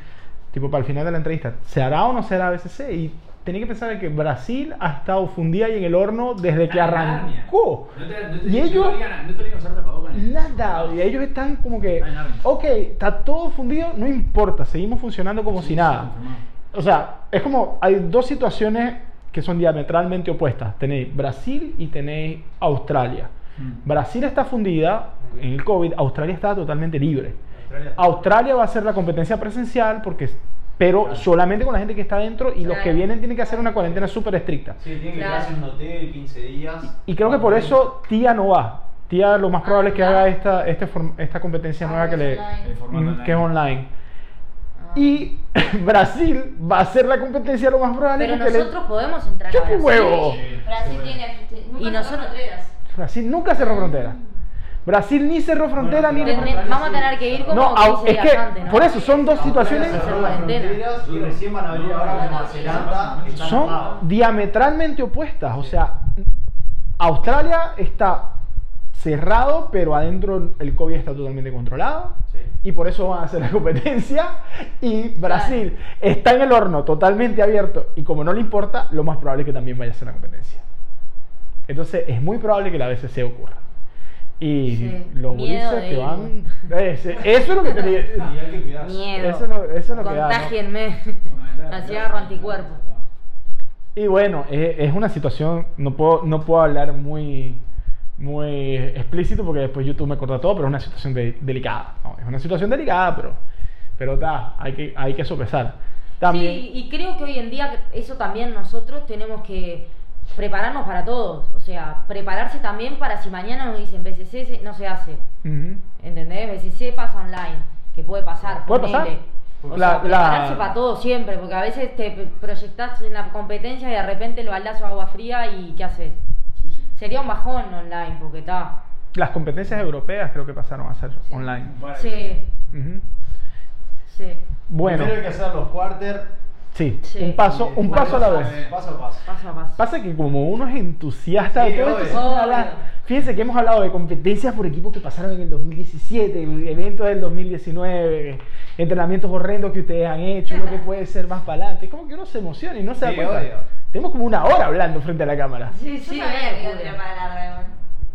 tipo para el final de la entrevista, ¿se hará o no se hará BCC? Y tenía que pensar que Brasil ha estado fundida ahí en el horno desde que arrancó. No te, no te, Y ellos- no te usar Nada, y ellos están como que, ok, está todo fundido, no importa, seguimos funcionando como Sí, si nada. O sea, es como, hay dos situaciones que son diametralmente opuestas. Tenéis Brasil y tenéis Australia. Mm. Brasil está fundida en el COVID, Australia está totalmente libre. Australia- Australia va a ser la competencia presencial, porque, pero Claro. solamente con la gente que está dentro y los que Claro. vienen tienen que hacer una cuarentena súper estricta. Sí, tienen que quedarse en un hotel 15 días. Y creo que por eso Tía no va. Tía lo más probable es que Ah, haga esta, este form- esta competencia Ah, nueva que, es le, online. Mm, que es online. Ah. Y <laughs> Brasil va a ser la competencia lo más probable Pero le- nosotros podemos entrar a ¡Chupa un Brasil. huevo! Sí, Brasil sí, tiene. nunca Y cerró nosotros- fronteras. Brasil nunca cerró frontera. Brasil ni cerró frontera ni... Bueno, Tene- vamos a tener que ir como No, 15 es que antes, ¿no? por eso son dos situaciones... Hacer cuarentena. y recién van a abrir ahora con Nueva Zelanda. que están son diametralmente opuestas. O sea, Australia está cerrado, pero adentro el COVID está totalmente controlado. Sí. Y por eso van a hacer la <laughs> competencia. Y Brasil está en el horno totalmente abierto. Y como no le importa, lo más probable es que también vaya a hacer la competencia. Entonces es muy probable que la BCC ocurra. Y Sí, los miedo gurises que van... Ese- eso es lo que que cuidarse. Miedo. Eso es lo- eso es lo que da, ¿no? Contágienme. Fundamental. Así agarro anticuerpos. Y bueno, es, es una situación, no puedo, no puedo hablar muy, muy explícito porque después YouTube me corta todo, pero es una situación de- delicada. ¿no? Es una situación delicada, pero, pero ta, hay, que, hay que sopesar. También, Sí, y creo que hoy en día eso también nosotros tenemos que prepararnos para todos. O sea, prepararse también para si mañana nos dicen BCC no se hace. Ujú. ¿Entendés? BCC pasa online, que puede pasar. Puede ponele. pasar. O La- sea, prepararse la- para todo siempre, porque a veces te proyectás en la competencia y de repente el baldazo de agua fría y ¿qué haces? Sí, sí. Sería un bajón online, porque está. las competencias europeas creo que pasaron a ser online. Sí. Sí. Bueno, Primero hay que hacer los quarter. Sí, Sí. un paso, un paso a la vez. Paso a paso. Paso a paso. Pasa que como uno es entusiasta de todo esto, fíjense que hemos hablado de competencias por equipos que pasaron en el 2017, eventos del 2019, entrenamientos horrendos que ustedes han hecho, lo que puede ser más para adelante. Como que uno se emociona y no se da Sí, cuenta. obvio. Tenemos como una hora hablando frente a la cámara. Sí, Yo sí, sabía que tirar para igual.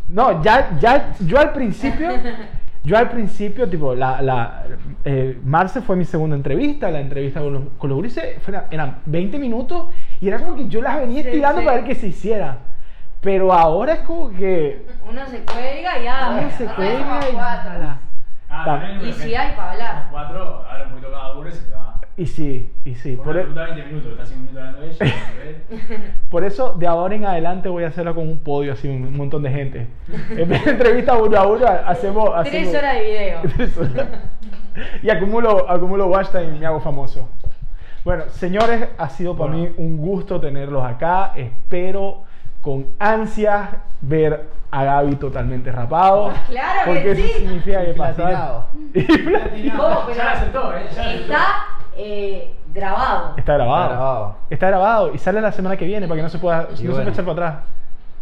No, ya, ya, yo al principio, <laughs> yo al principio, tipo, la, la, eh, Marce fue mi segunda entrevista, la entrevista con los, con los gurises, fueron- eran 20 minutos y era como que yo las venía Sí, estirando sí. para ver que se hiciera. Pero ahora es como que Uno se cuelga y ya. uno se cuelga y. Ah, Y si hay para hablar. Cuatro, ahora un poquito cada uno y se te va. Y sí, y sí. Por Por, una e- pregunta 20 minutos, está 5 minutos hablando por eso de ahora en adelante voy a hacerlo con un podio, así, un, montón de gente. <laughs> En vez de entrevista uno a uno, hacemos... Tres hacemos- horas de video. <laughs> Tres horas. y acumulo, acumulo watch time y me hago famoso. Bueno, señores, ha sido para Bueno. mí un gusto tenerlos acá. Espero con ansias ver a Gaby totalmente rapado. Claro que porque eso sí. significa que Y pasar. platinado. <laughs> Y platinado. Oh, pero ya la aceptó, ¿eh? Ya aceptó. Está eh, grabado. Está grabado. Está grabado. Está grabado y sale la semana que viene para que no se pueda, no se pueda echar para atrás.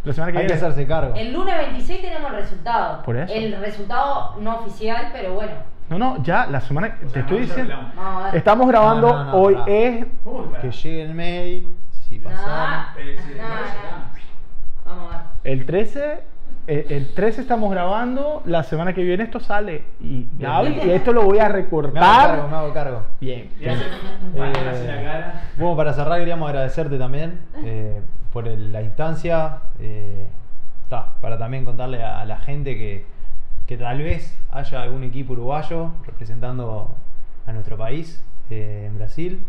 La semana que Hay que viene. hacerse cargo. El lunes 26 tenemos el resultado. Por eso. El resultado no oficial, pero bueno. No, no, ya la semana te O sea, estoy no, ya diciendo. hablamos. Vamos a ver. Estamos grabando No, no, no, hoy pará. es ¿Cómo que para? Que llegue el mail, si ya. Vamos a ver. El 13, eh, el 13 estamos grabando, la semana que viene esto sale y esto lo voy a Me hago cargo, recortar. me hago cargo. Bien. Y hace un panazo en la cara. Bueno, para cerrar queríamos agradecerte también eh, por el- la instancia, eh, ta, para también contarle a, a la gente que, que tal vez haya algún equipo uruguayo representando a nuestro país eh, en Brasil.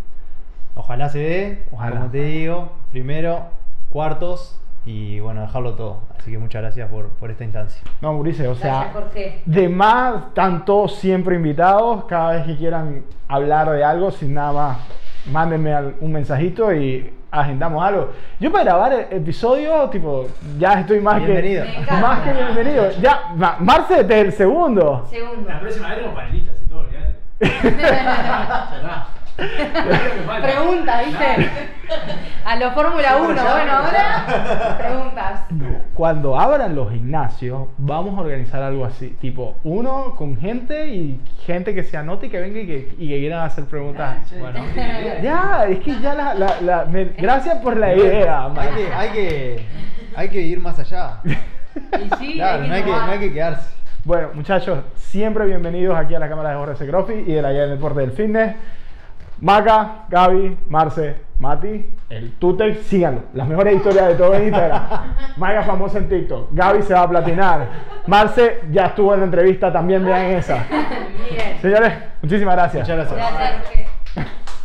Ojalá se dé, Ojalá. como te digo, primero, cuartos y bueno, dejarlo todo. Así que muchas gracias por, por esta instancia. No, Mauricio, o sea, Gracias, Jorge. de más, están todos siempre invitados, cada vez que quieran hablar de algo, sin nada más, mándenme un mensajito y agendamos algo. Yo para grabar el episodio, tipo, ya estoy más Bienvenido. que más que bienvenido. Ya, Ma- Marce, este es el segundo. Segundo. La próxima vez tenemos panelistas y todo, olvídate. <laughs> Ya está. Es lo que falta. Pregunta, ¿viste? A lo Fórmula 1. ya, Bueno, ahora preguntas. Cuando abran los gimnasios, vamos a organizar algo así, tipo uno con gente y gente que se anote y que venga y que, y que quieran hacer preguntas. Bueno, <laughs> Ya, es que ya la, la- la- me- gracias por la idea. hay que, hay que, hay que ir más allá. <laughs> Y sí, <laughs> Claro, no hay que, no hay que quedarse. Bueno, muchachos, siempre bienvenidos aquí a la cámara de Jorge Grofi y de la guía del deporte del fitness. Maca, Gaby, Marce, Mati, el Tutex, síganlo. Las mejores historias de todo en Instagram. <laughs> Maga famosa en TikTok. Gaby se va a platinar. Marce ya estuvo en la entrevista, también vean esa. <laughs> Señores, muchísimas gracias. Muchas gracias. Gracias.